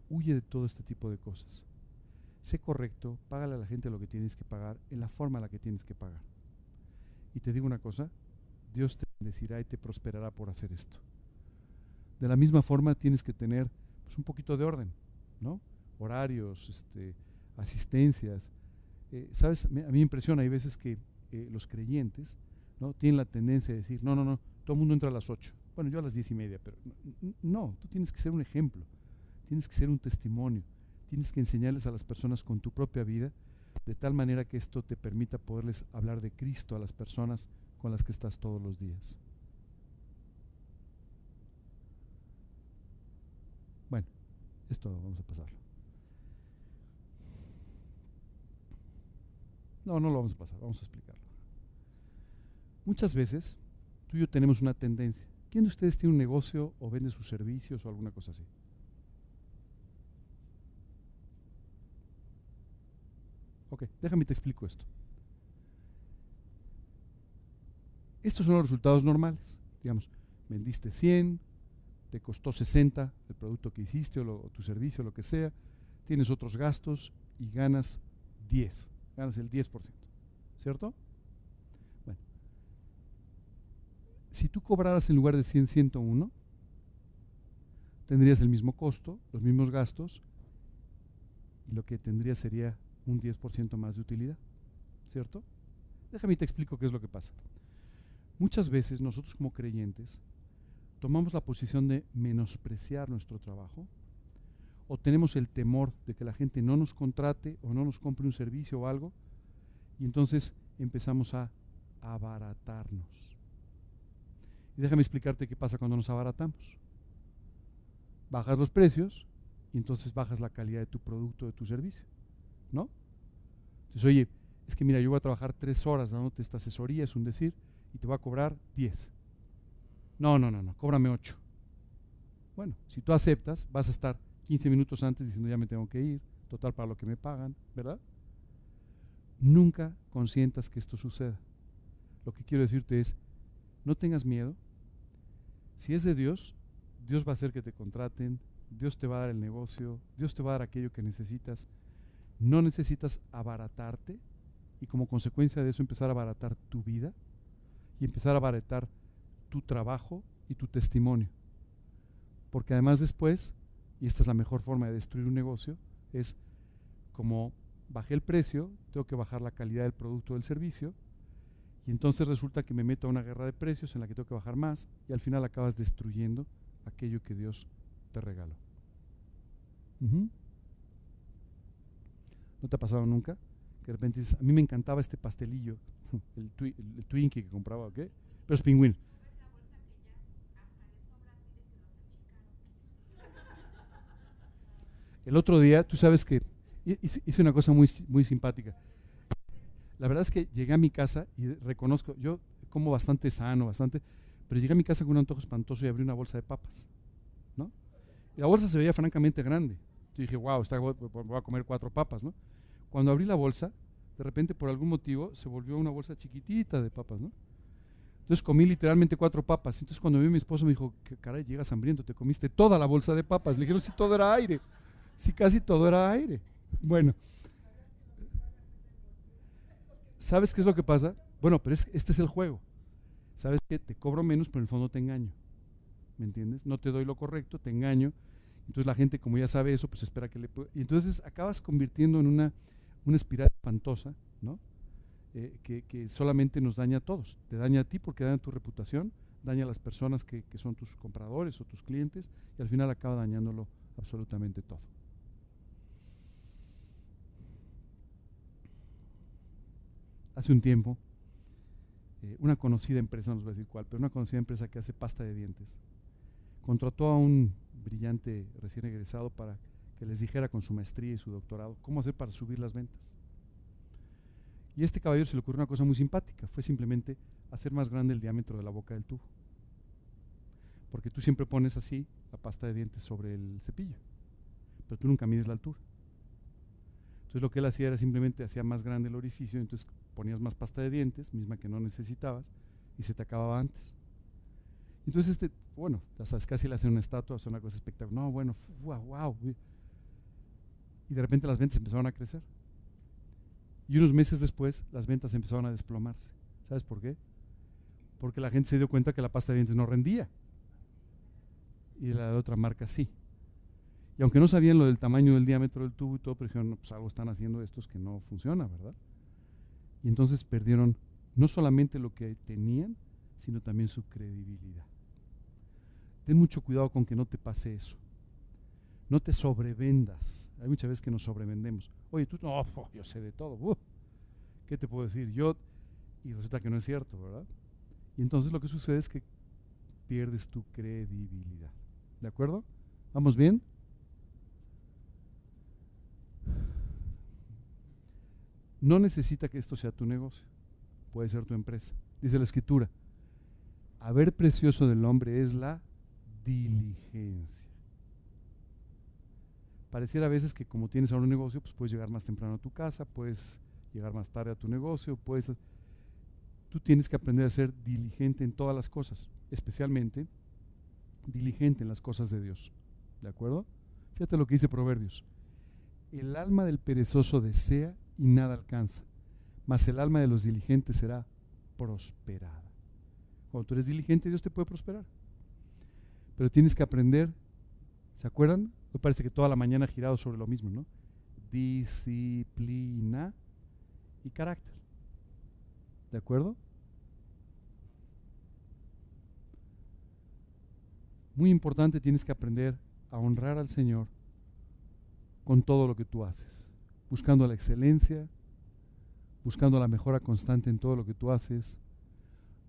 Huye de todo este tipo de cosas. Sé correcto, págale a la gente lo que tienes que pagar en la forma en la que tienes que pagar. Y te digo una cosa, Dios te bendecirá y te prosperará por hacer esto. De la misma forma tienes que tener pues, un poquito de orden, ¿no? horarios, este, asistencias. Eh, ¿Sabes? a mí me impresiona, hay veces que eh, los creyentes ¿no? tienen la tendencia de decir, no, no, no, todo el mundo entra a las 8. Bueno, yo a las diez y media, pero no, tú tienes que ser un ejemplo, tienes que ser un testimonio, tienes que enseñarles a las personas con tu propia vida, de tal manera que esto te permita poderles hablar de Cristo a las personas con las que estás todos los días. Bueno, esto vamos a pasarlo. No, no lo vamos a pasar, vamos a explicarlo. Muchas veces tú y yo tenemos una tendencia. ¿Quién de ustedes tiene un negocio o vende sus servicios o alguna cosa así? Ok, déjame te explico esto. Estos son los resultados normales. Digamos, vendiste 100, te costó 60 el producto que hiciste o, tu servicio, o lo que sea, tienes otros gastos y ganas 10 ganas el 10%, ¿cierto? Bueno, si tú cobraras en lugar de 100, 101, tendrías el mismo costo, los mismos gastos, y lo que tendrías sería un 10% más de utilidad, ¿cierto? Déjame te explico qué es lo que pasa. Muchas veces nosotros como creyentes tomamos la posición de menospreciar nuestro trabajo o tenemos el temor de que la gente no nos contrate o no nos compre un servicio o algo, y entonces empezamos a abaratarnos. Y déjame explicarte qué pasa cuando nos abaratamos. Bajas los precios y entonces bajas la calidad de tu producto, de tu servicio. ¿No? Entonces, oye, es que mira, yo voy a trabajar tres horas dándote esta asesoría, es un decir, y te voy a cobrar diez. No, no, no, no, cóbrame ocho. Bueno, si tú aceptas, vas a estar 15 minutos antes diciendo ya me tengo que ir, total para lo que me pagan, ¿verdad? Nunca consientas que esto suceda. Lo que quiero decirte es, no tengas miedo. Si es de Dios, Dios va a hacer que te contraten, Dios te va a dar el negocio, Dios te va a dar aquello que necesitas. No necesitas abaratarte y como consecuencia de eso empezar a abaratar tu vida y empezar a abaratar tu trabajo y tu testimonio. Porque además después y esta es la mejor forma de destruir un negocio, es como bajé el precio, tengo que bajar la calidad del producto o del servicio, y entonces resulta que me meto a una guerra de precios en la que tengo que bajar más, y al final acabas destruyendo aquello que Dios te regaló. ¿No te ha pasado nunca? Que de repente dices, a mí me encantaba este pastelillo, el, el, Twinkie que compraba, ¿ok? Pero es pingüino. El otro día, tú sabes que hice una cosa muy, muy simpática. La verdad es que llegué a mi casa y reconozco, yo como bastante sano, bastante, pero llegué a mi casa con un antojo espantoso y abrí una bolsa de papas, ¿no? Y la bolsa se veía francamente grande. Yo dije, wow, está, voy a comer cuatro papas, ¿no? Cuando abrí la bolsa, de repente por algún motivo se volvió una bolsa chiquitita de papas, ¿no? Entonces comí literalmente cuatro papas. Entonces cuando vi a mi esposo me dijo, que caray, llegas hambriento, te comiste toda la bolsa de papas. Le dijeron, si todo era aire, si casi todo era aire. Bueno, ¿sabes qué es lo que pasa? Bueno, pero este es el juego. ¿Sabes que Te cobro menos, pero en el fondo te engaño. ¿Me entiendes? No te doy lo correcto, te engaño. Entonces la gente, como ya sabe eso, pues espera que le... Y entonces acabas convirtiendo en una, una espiral espantosa, ¿no? Eh, que, solamente nos daña a todos. Te daña a ti porque daña tu reputación, daña a las personas que, que son tus compradores o tus clientes y al final acaba dañándolo absolutamente todo. Hace un tiempo, eh, una conocida empresa, no os voy a decir cuál, pero una conocida empresa que hace pasta de dientes, contrató a un brillante recién egresado para que les dijera con su maestría y su doctorado cómo hacer para subir las ventas. Y a este caballero se le ocurrió una cosa muy simpática, fue simplemente hacer más grande el diámetro de la boca del tubo. Porque tú siempre pones así la pasta de dientes sobre el cepillo, pero tú nunca mides la altura. Entonces lo que él hacía era simplemente hacía más grande el orificio, entonces ponías más pasta de dientes, misma que no necesitabas, y se te acababa antes. Entonces este, bueno, ya sabes, casi le hacen una estatua, es una cosa espectacular. No, bueno, wow, wow. Y de repente las ventas empezaron a crecer. Y unos meses después las ventas empezaron a desplomarse. ¿Sabes por qué? Porque la gente se dio cuenta que la pasta de dientes no rendía. Y la de otra marca sí. Y aunque no sabían lo del tamaño del diámetro del tubo y todo, pero dijeron, pues algo están haciendo estos que no funciona, ¿verdad? Y entonces perdieron no solamente lo que tenían, sino también su credibilidad. Ten mucho cuidado con que no te pase eso. No te sobrevendas. Hay muchas veces que nos sobrevendemos. Oye, tú, no, yo sé de todo. ¿Qué te puedo decir? Yo, y resulta que no es cierto, ¿verdad? Y entonces lo que sucede es que pierdes tu credibilidad. ¿De acuerdo? ¿Vamos bien? No necesita que esto sea tu negocio. Puede ser tu empresa. Dice la escritura, a ver precioso del hombre es la diligencia. Pareciera a veces que como tienes ahora un negocio, pues puedes llegar más temprano a tu casa, puedes llegar más tarde a tu negocio, puedes... Tú tienes que aprender a ser diligente en todas las cosas, especialmente diligente en las cosas de Dios. ¿De acuerdo? Fíjate lo que dice Proverbios. El alma del perezoso desea y nada alcanza, mas el alma de los diligentes será prosperada. Cuando tú eres diligente, Dios te puede prosperar. Pero tienes que aprender, ¿se acuerdan? Me parece que toda la mañana ha girado sobre lo mismo, ¿no? Disciplina y carácter. ¿De acuerdo? Muy importante, tienes que aprender a honrar al Señor con todo lo que tú haces, buscando la excelencia, buscando la mejora constante en todo lo que tú haces,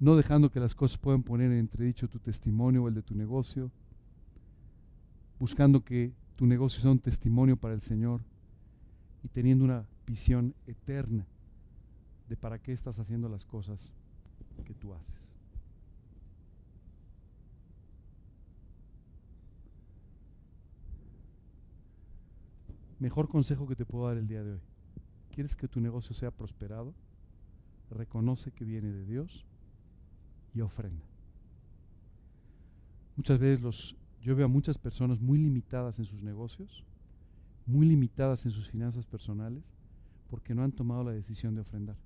no dejando que las cosas puedan poner en entredicho tu testimonio o el de tu negocio, buscando que tu negocio sea un testimonio para el Señor y teniendo una visión eterna de para qué estás haciendo las cosas que tú haces. Mejor consejo que te puedo dar el día de hoy. ¿Quieres que tu negocio sea prosperado? Reconoce que viene de Dios y ofrenda. Muchas veces los, yo veo a muchas personas muy limitadas en sus negocios, muy limitadas en sus finanzas personales, porque no han tomado la decisión de ofrendar.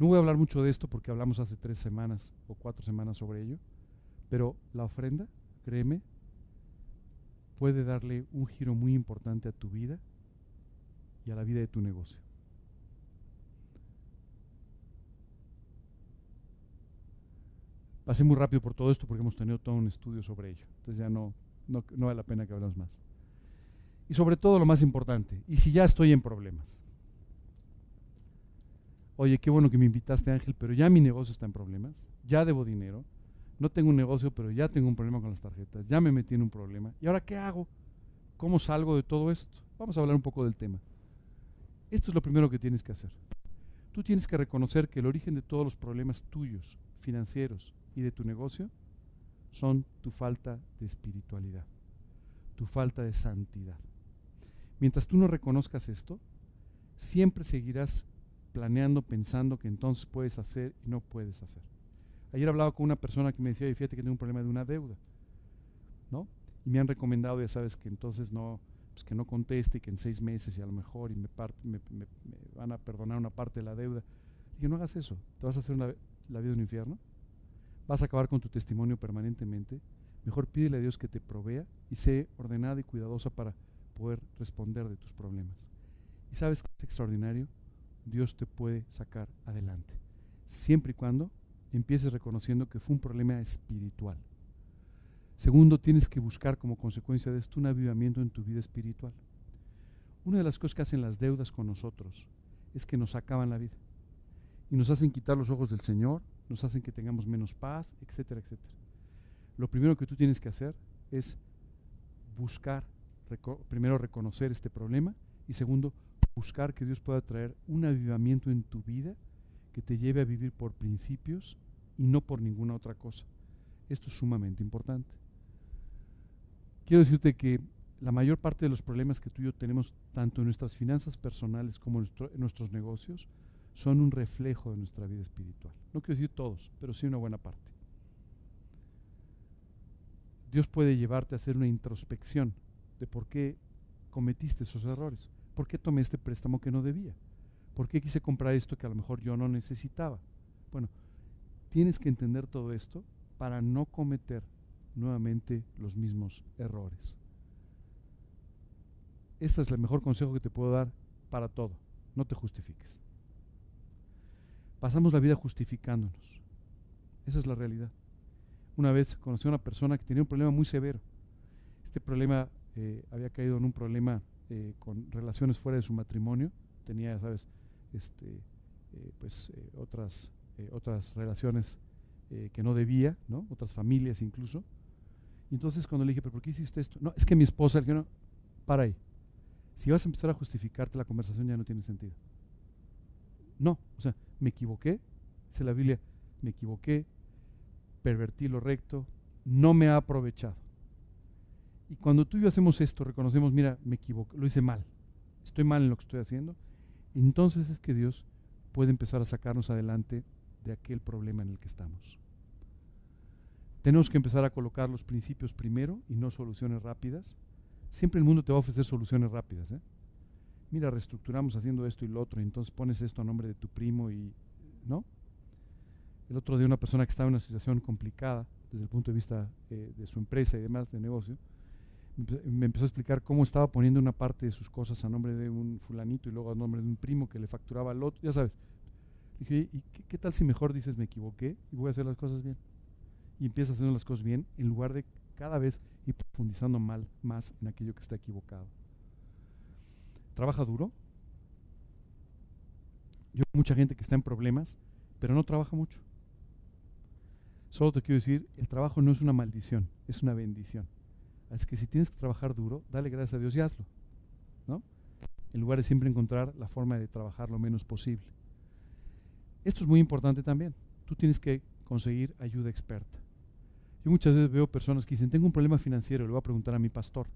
No voy a hablar mucho de esto porque hablamos hace tres semanas o cuatro semanas sobre ello, pero la ofrenda, créeme, puede darle un giro muy importante a tu vida y a la vida de tu negocio. Pasé muy rápido por todo esto porque hemos tenido todo un estudio sobre ello. Entonces ya no, no, vale la pena que hablemos más. Y sobre todo lo más importante, y si ya estoy en problemas. Oye, qué bueno que me invitaste Ángel, pero ya mi negocio está en problemas, ya debo dinero, no tengo un negocio, pero ya tengo un problema con las tarjetas, ya me metí en un problema. ¿Y ahora qué hago? ¿Cómo salgo de todo esto? Vamos a hablar un poco del tema. Esto es lo primero que tienes que hacer. Tú tienes que reconocer que el origen de todos los problemas tuyos, financieros, y de tu negocio son tu falta de espiritualidad, tu falta de santidad. Mientras tú no reconozcas esto, siempre seguirás planeando, pensando que entonces puedes hacer y no puedes hacer. Ayer hablaba con una persona que me decía, fíjate que tengo un problema de una deuda, ¿no? Y me han recomendado, ya sabes, que entonces no, pues que no conteste que en seis meses y a lo mejor y me, me, van a perdonar una parte de la deuda. Y que no hagas eso, te vas a hacer la vida un infierno, vas a acabar con tu testimonio permanentemente. Mejor pídele a Dios que te provea y sé ordenada y cuidadosa para poder responder de tus problemas. ¿Y sabes qué es extraordinario? Dios te puede sacar adelante, siempre y cuando empieces reconociendo que fue un problema espiritual. Segundo, tienes que buscar como consecuencia de esto un avivamiento en tu vida espiritual. Una de las cosas que hacen las deudas con nosotros es que nos acaban la vida y nos hacen quitar los ojos del Señor, nos hacen que tengamos menos paz, etcétera, etcétera. Lo primero que tú tienes que hacer es buscar, primero reconocer este problema y segundo, buscar que Dios pueda traer un avivamiento en tu vida que te lleve a vivir por principios y no por ninguna otra cosa. Esto es sumamente importante. Quiero decirte que la mayor parte de los problemas que tú y yo tenemos, tanto en nuestras finanzas personales como en, nuestros negocios, son un reflejo de nuestra vida espiritual. No quiero decir todos, pero sí una buena parte. Dios puede llevarte a hacer una introspección de por qué cometiste esos errores. ¿Por qué tomé este préstamo que no debía? ¿Por qué quise comprar esto que a lo mejor yo no necesitaba? Bueno, tienes que entender todo esto para no cometer nuevamente los mismos errores. Este es el mejor consejo que te puedo dar para todo. No te justifiques. Pasamos la vida justificándonos. Esa es la realidad. Una vez conocí a una persona que tenía un problema muy severo. Este problema eh, había caído en un problema eh, con relaciones fuera de su matrimonio, tenía, sabes, este, eh, pues otras, otras relaciones que no debía, ¿no? Otras familias incluso. Y entonces cuando le dije, ¿pero por qué hiciste esto? No, es que mi esposa, que no, para ahí. Si vas a empezar a justificarte, la conversación ya no tiene sentido. No, o sea, me equivoqué, dice la Biblia, me equivoqué, pervertí lo recto, no me ha aprovechado. Y cuando tú y yo hacemos esto, reconocemos, mira, me equivoco, lo hice mal, estoy mal en lo que estoy haciendo, entonces es que Dios puede empezar a sacarnos adelante de aquel problema en el que estamos. Tenemos que empezar a colocar los principios primero y no soluciones rápidas. Siempre el mundo te va a ofrecer soluciones rápidas. ¿eh? Mira, reestructuramos haciendo esto y lo otro, y entonces pones esto a nombre de tu primo y, ¿no? El otro día una persona que estaba en una situación complicada desde el punto de vista eh, de su empresa y demás de negocio, me empezó a explicar cómo estaba poniendo una parte de sus cosas a nombre de un fulanito y luego a nombre de un primo que le facturaba al otro, ya sabes. dije, ¿y qué, tal si mejor dices me equivoqué y voy a hacer las cosas bien? Y empieza haciendo las cosas bien en lugar de cada vez ir profundizando mal, más en aquello que está equivocado. ¿Trabaja duro? Yo mucha gente que está en problemas, pero no trabaja mucho. Solo te quiero decir, el trabajo no es una maldición, es una bendición. Así que si tienes que trabajar duro, dale gracias a Dios y hazlo. ¿no? En lugar de siempre encontrar la forma de trabajar lo menos posible. Esto es muy importante también. Tú tienes que conseguir ayuda experta. Yo muchas veces veo personas que dicen, tengo un problema financiero, le voy a preguntar a mi pastor.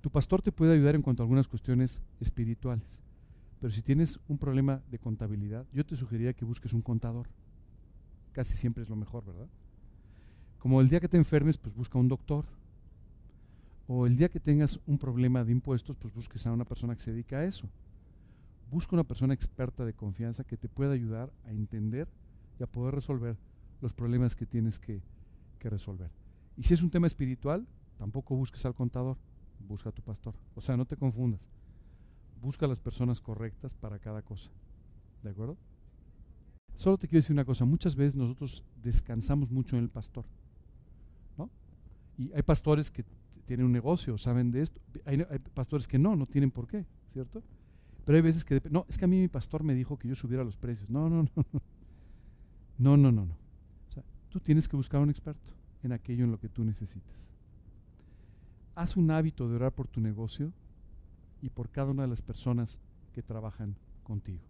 Tu pastor te puede ayudar en cuanto a algunas cuestiones espirituales. Pero si tienes un problema de contabilidad, yo te sugeriría que busques un contador. Casi siempre es lo mejor, ¿verdad? Como el día que te enfermes, pues busca un doctor o el día que tengas un problema de impuestos, pues busques a una persona que se dedica a eso. Busca una persona experta de confianza que te pueda ayudar a entender y a poder resolver los problemas que tienes que, que resolver. Y si es un tema espiritual, tampoco busques al contador, busca a tu pastor. O sea, no te confundas. Busca las personas correctas para cada cosa. ¿De acuerdo? Solo te quiero decir una cosa, muchas veces nosotros descansamos mucho en el pastor. ¿no? Y hay pastores que tienen un negocio, saben de esto. Hay, pastores que no, no tienen por qué, ¿cierto? Pero hay veces que, no, es que a mí mi pastor me dijo que yo subiera los precios. No, no, no, no. No, no, no, tú tienes que buscar un experto en aquello en lo que tú necesites. Haz un hábito de orar por tu negocio y por cada una de las personas que trabajan contigo.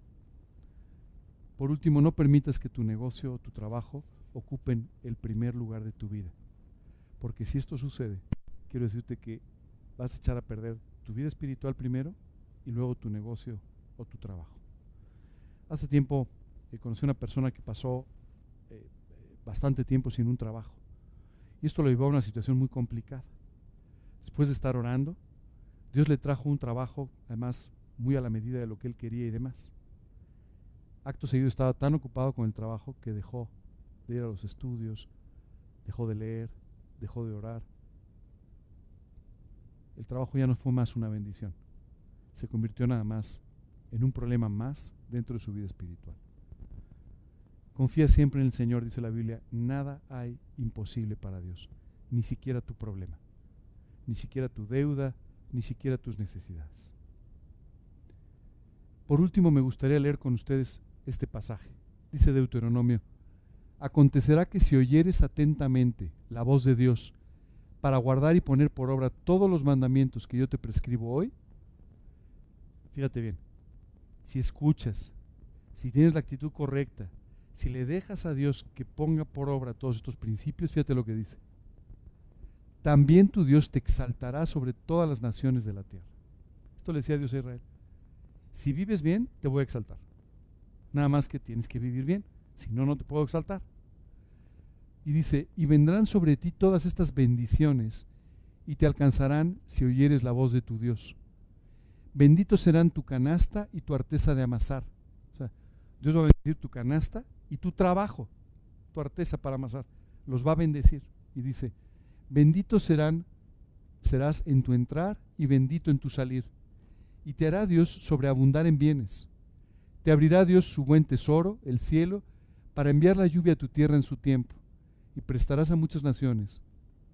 Por último, no permitas que tu negocio o tu trabajo ocupen el primer lugar de tu vida. Porque si esto sucede, quiero decirte que vas a echar a perder tu vida espiritual primero y luego tu negocio o tu trabajo. Hace tiempo eh, conocí a una persona que pasó eh, bastante tiempo sin un trabajo. Y esto lo llevó a una situación muy complicada. Después de estar orando, Dios le trajo un trabajo, además, muy a la medida de lo que él quería y demás. Acto seguido estaba tan ocupado con el trabajo que dejó de ir a los estudios, dejó de leer, dejó de orar. El trabajo ya no fue más una bendición, se convirtió nada más en un problema más dentro de su vida espiritual. Confía siempre en el Señor, dice la Biblia, nada hay imposible para Dios, ni siquiera tu problema, ni siquiera tu deuda, ni siquiera tus necesidades. Por último, me gustaría leer con ustedes este pasaje. Dice Deuteronomio, acontecerá que si oyeres atentamente la voz de Dios para guardar y poner por obra todos los mandamientos que yo te prescribo hoy, fíjate bien, si escuchas, si tienes la actitud correcta, si le dejas a Dios que ponga por obra todos estos principios, fíjate lo que dice. También tu Dios te exaltará sobre todas las naciones de la tierra. Esto le decía Dios a Israel. Si vives bien, te voy a exaltar. Nada más que tienes que vivir bien, si no, no te puedo exaltar. Y dice, y vendrán sobre ti todas estas bendiciones y te alcanzarán si oyeres la voz de tu Dios. Benditos serán tu canasta y tu arteza de amasar. O sea, Dios va a bendecir tu canasta y tu trabajo, tu arteza para amasar. Los va a bendecir. Y dice, benditos serán, serás en tu entrar y bendito en tu salir. Y te hará Dios sobreabundar en bienes. Te abrirá Dios su buen tesoro, el cielo, para enviar la lluvia a tu tierra en su tiempo. Y prestarás a muchas naciones,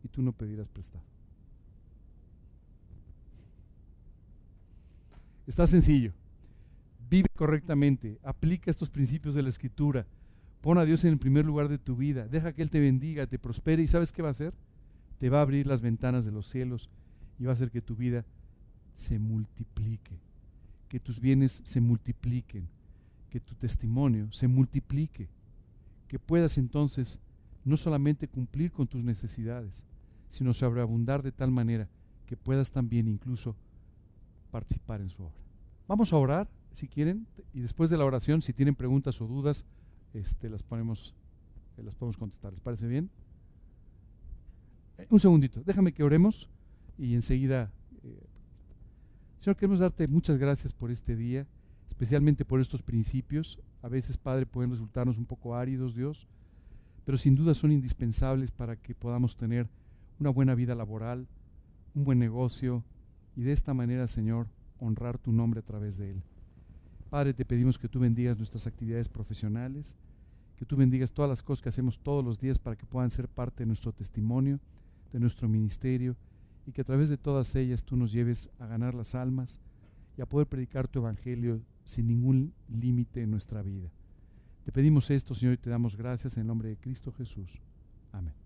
y tú no pedirás prestado. Está sencillo. Vive correctamente, aplica estos principios de la escritura, pon a Dios en el primer lugar de tu vida, deja que Él te bendiga, te prospere y ¿sabes qué va a hacer? Te va a abrir las ventanas de los cielos y va a hacer que tu vida se multiplique, que tus bienes se multipliquen, que tu testimonio se multiplique, que puedas entonces no solamente cumplir con tus necesidades, sino sobreabundar de tal manera que puedas también incluso participar en su obra. Vamos a orar, si quieren, y después de la oración, si tienen preguntas o dudas, este, las ponemos, eh, las podemos contestar. ¿Les parece bien? Eh, un segundito, déjame que oremos y enseguida. Eh, Señor, queremos darte muchas gracias por este día, especialmente por estos principios. A veces, Padre, pueden resultarnos un poco áridos, Dios, pero sin duda son indispensables para que podamos tener una buena vida laboral, un buen negocio, y de esta manera, Señor, honrar tu nombre a través de él. Padre, te pedimos que tú bendigas nuestras actividades profesionales, que tú bendigas todas las cosas que hacemos todos los días para que puedan ser parte de nuestro testimonio, de nuestro ministerio, y que a través de todas ellas tú nos lleves a ganar las almas y a poder predicar tu evangelio sin ningún límite en nuestra vida. Te pedimos esto, Señor, y te damos gracias en el nombre de Cristo Jesús. Amén.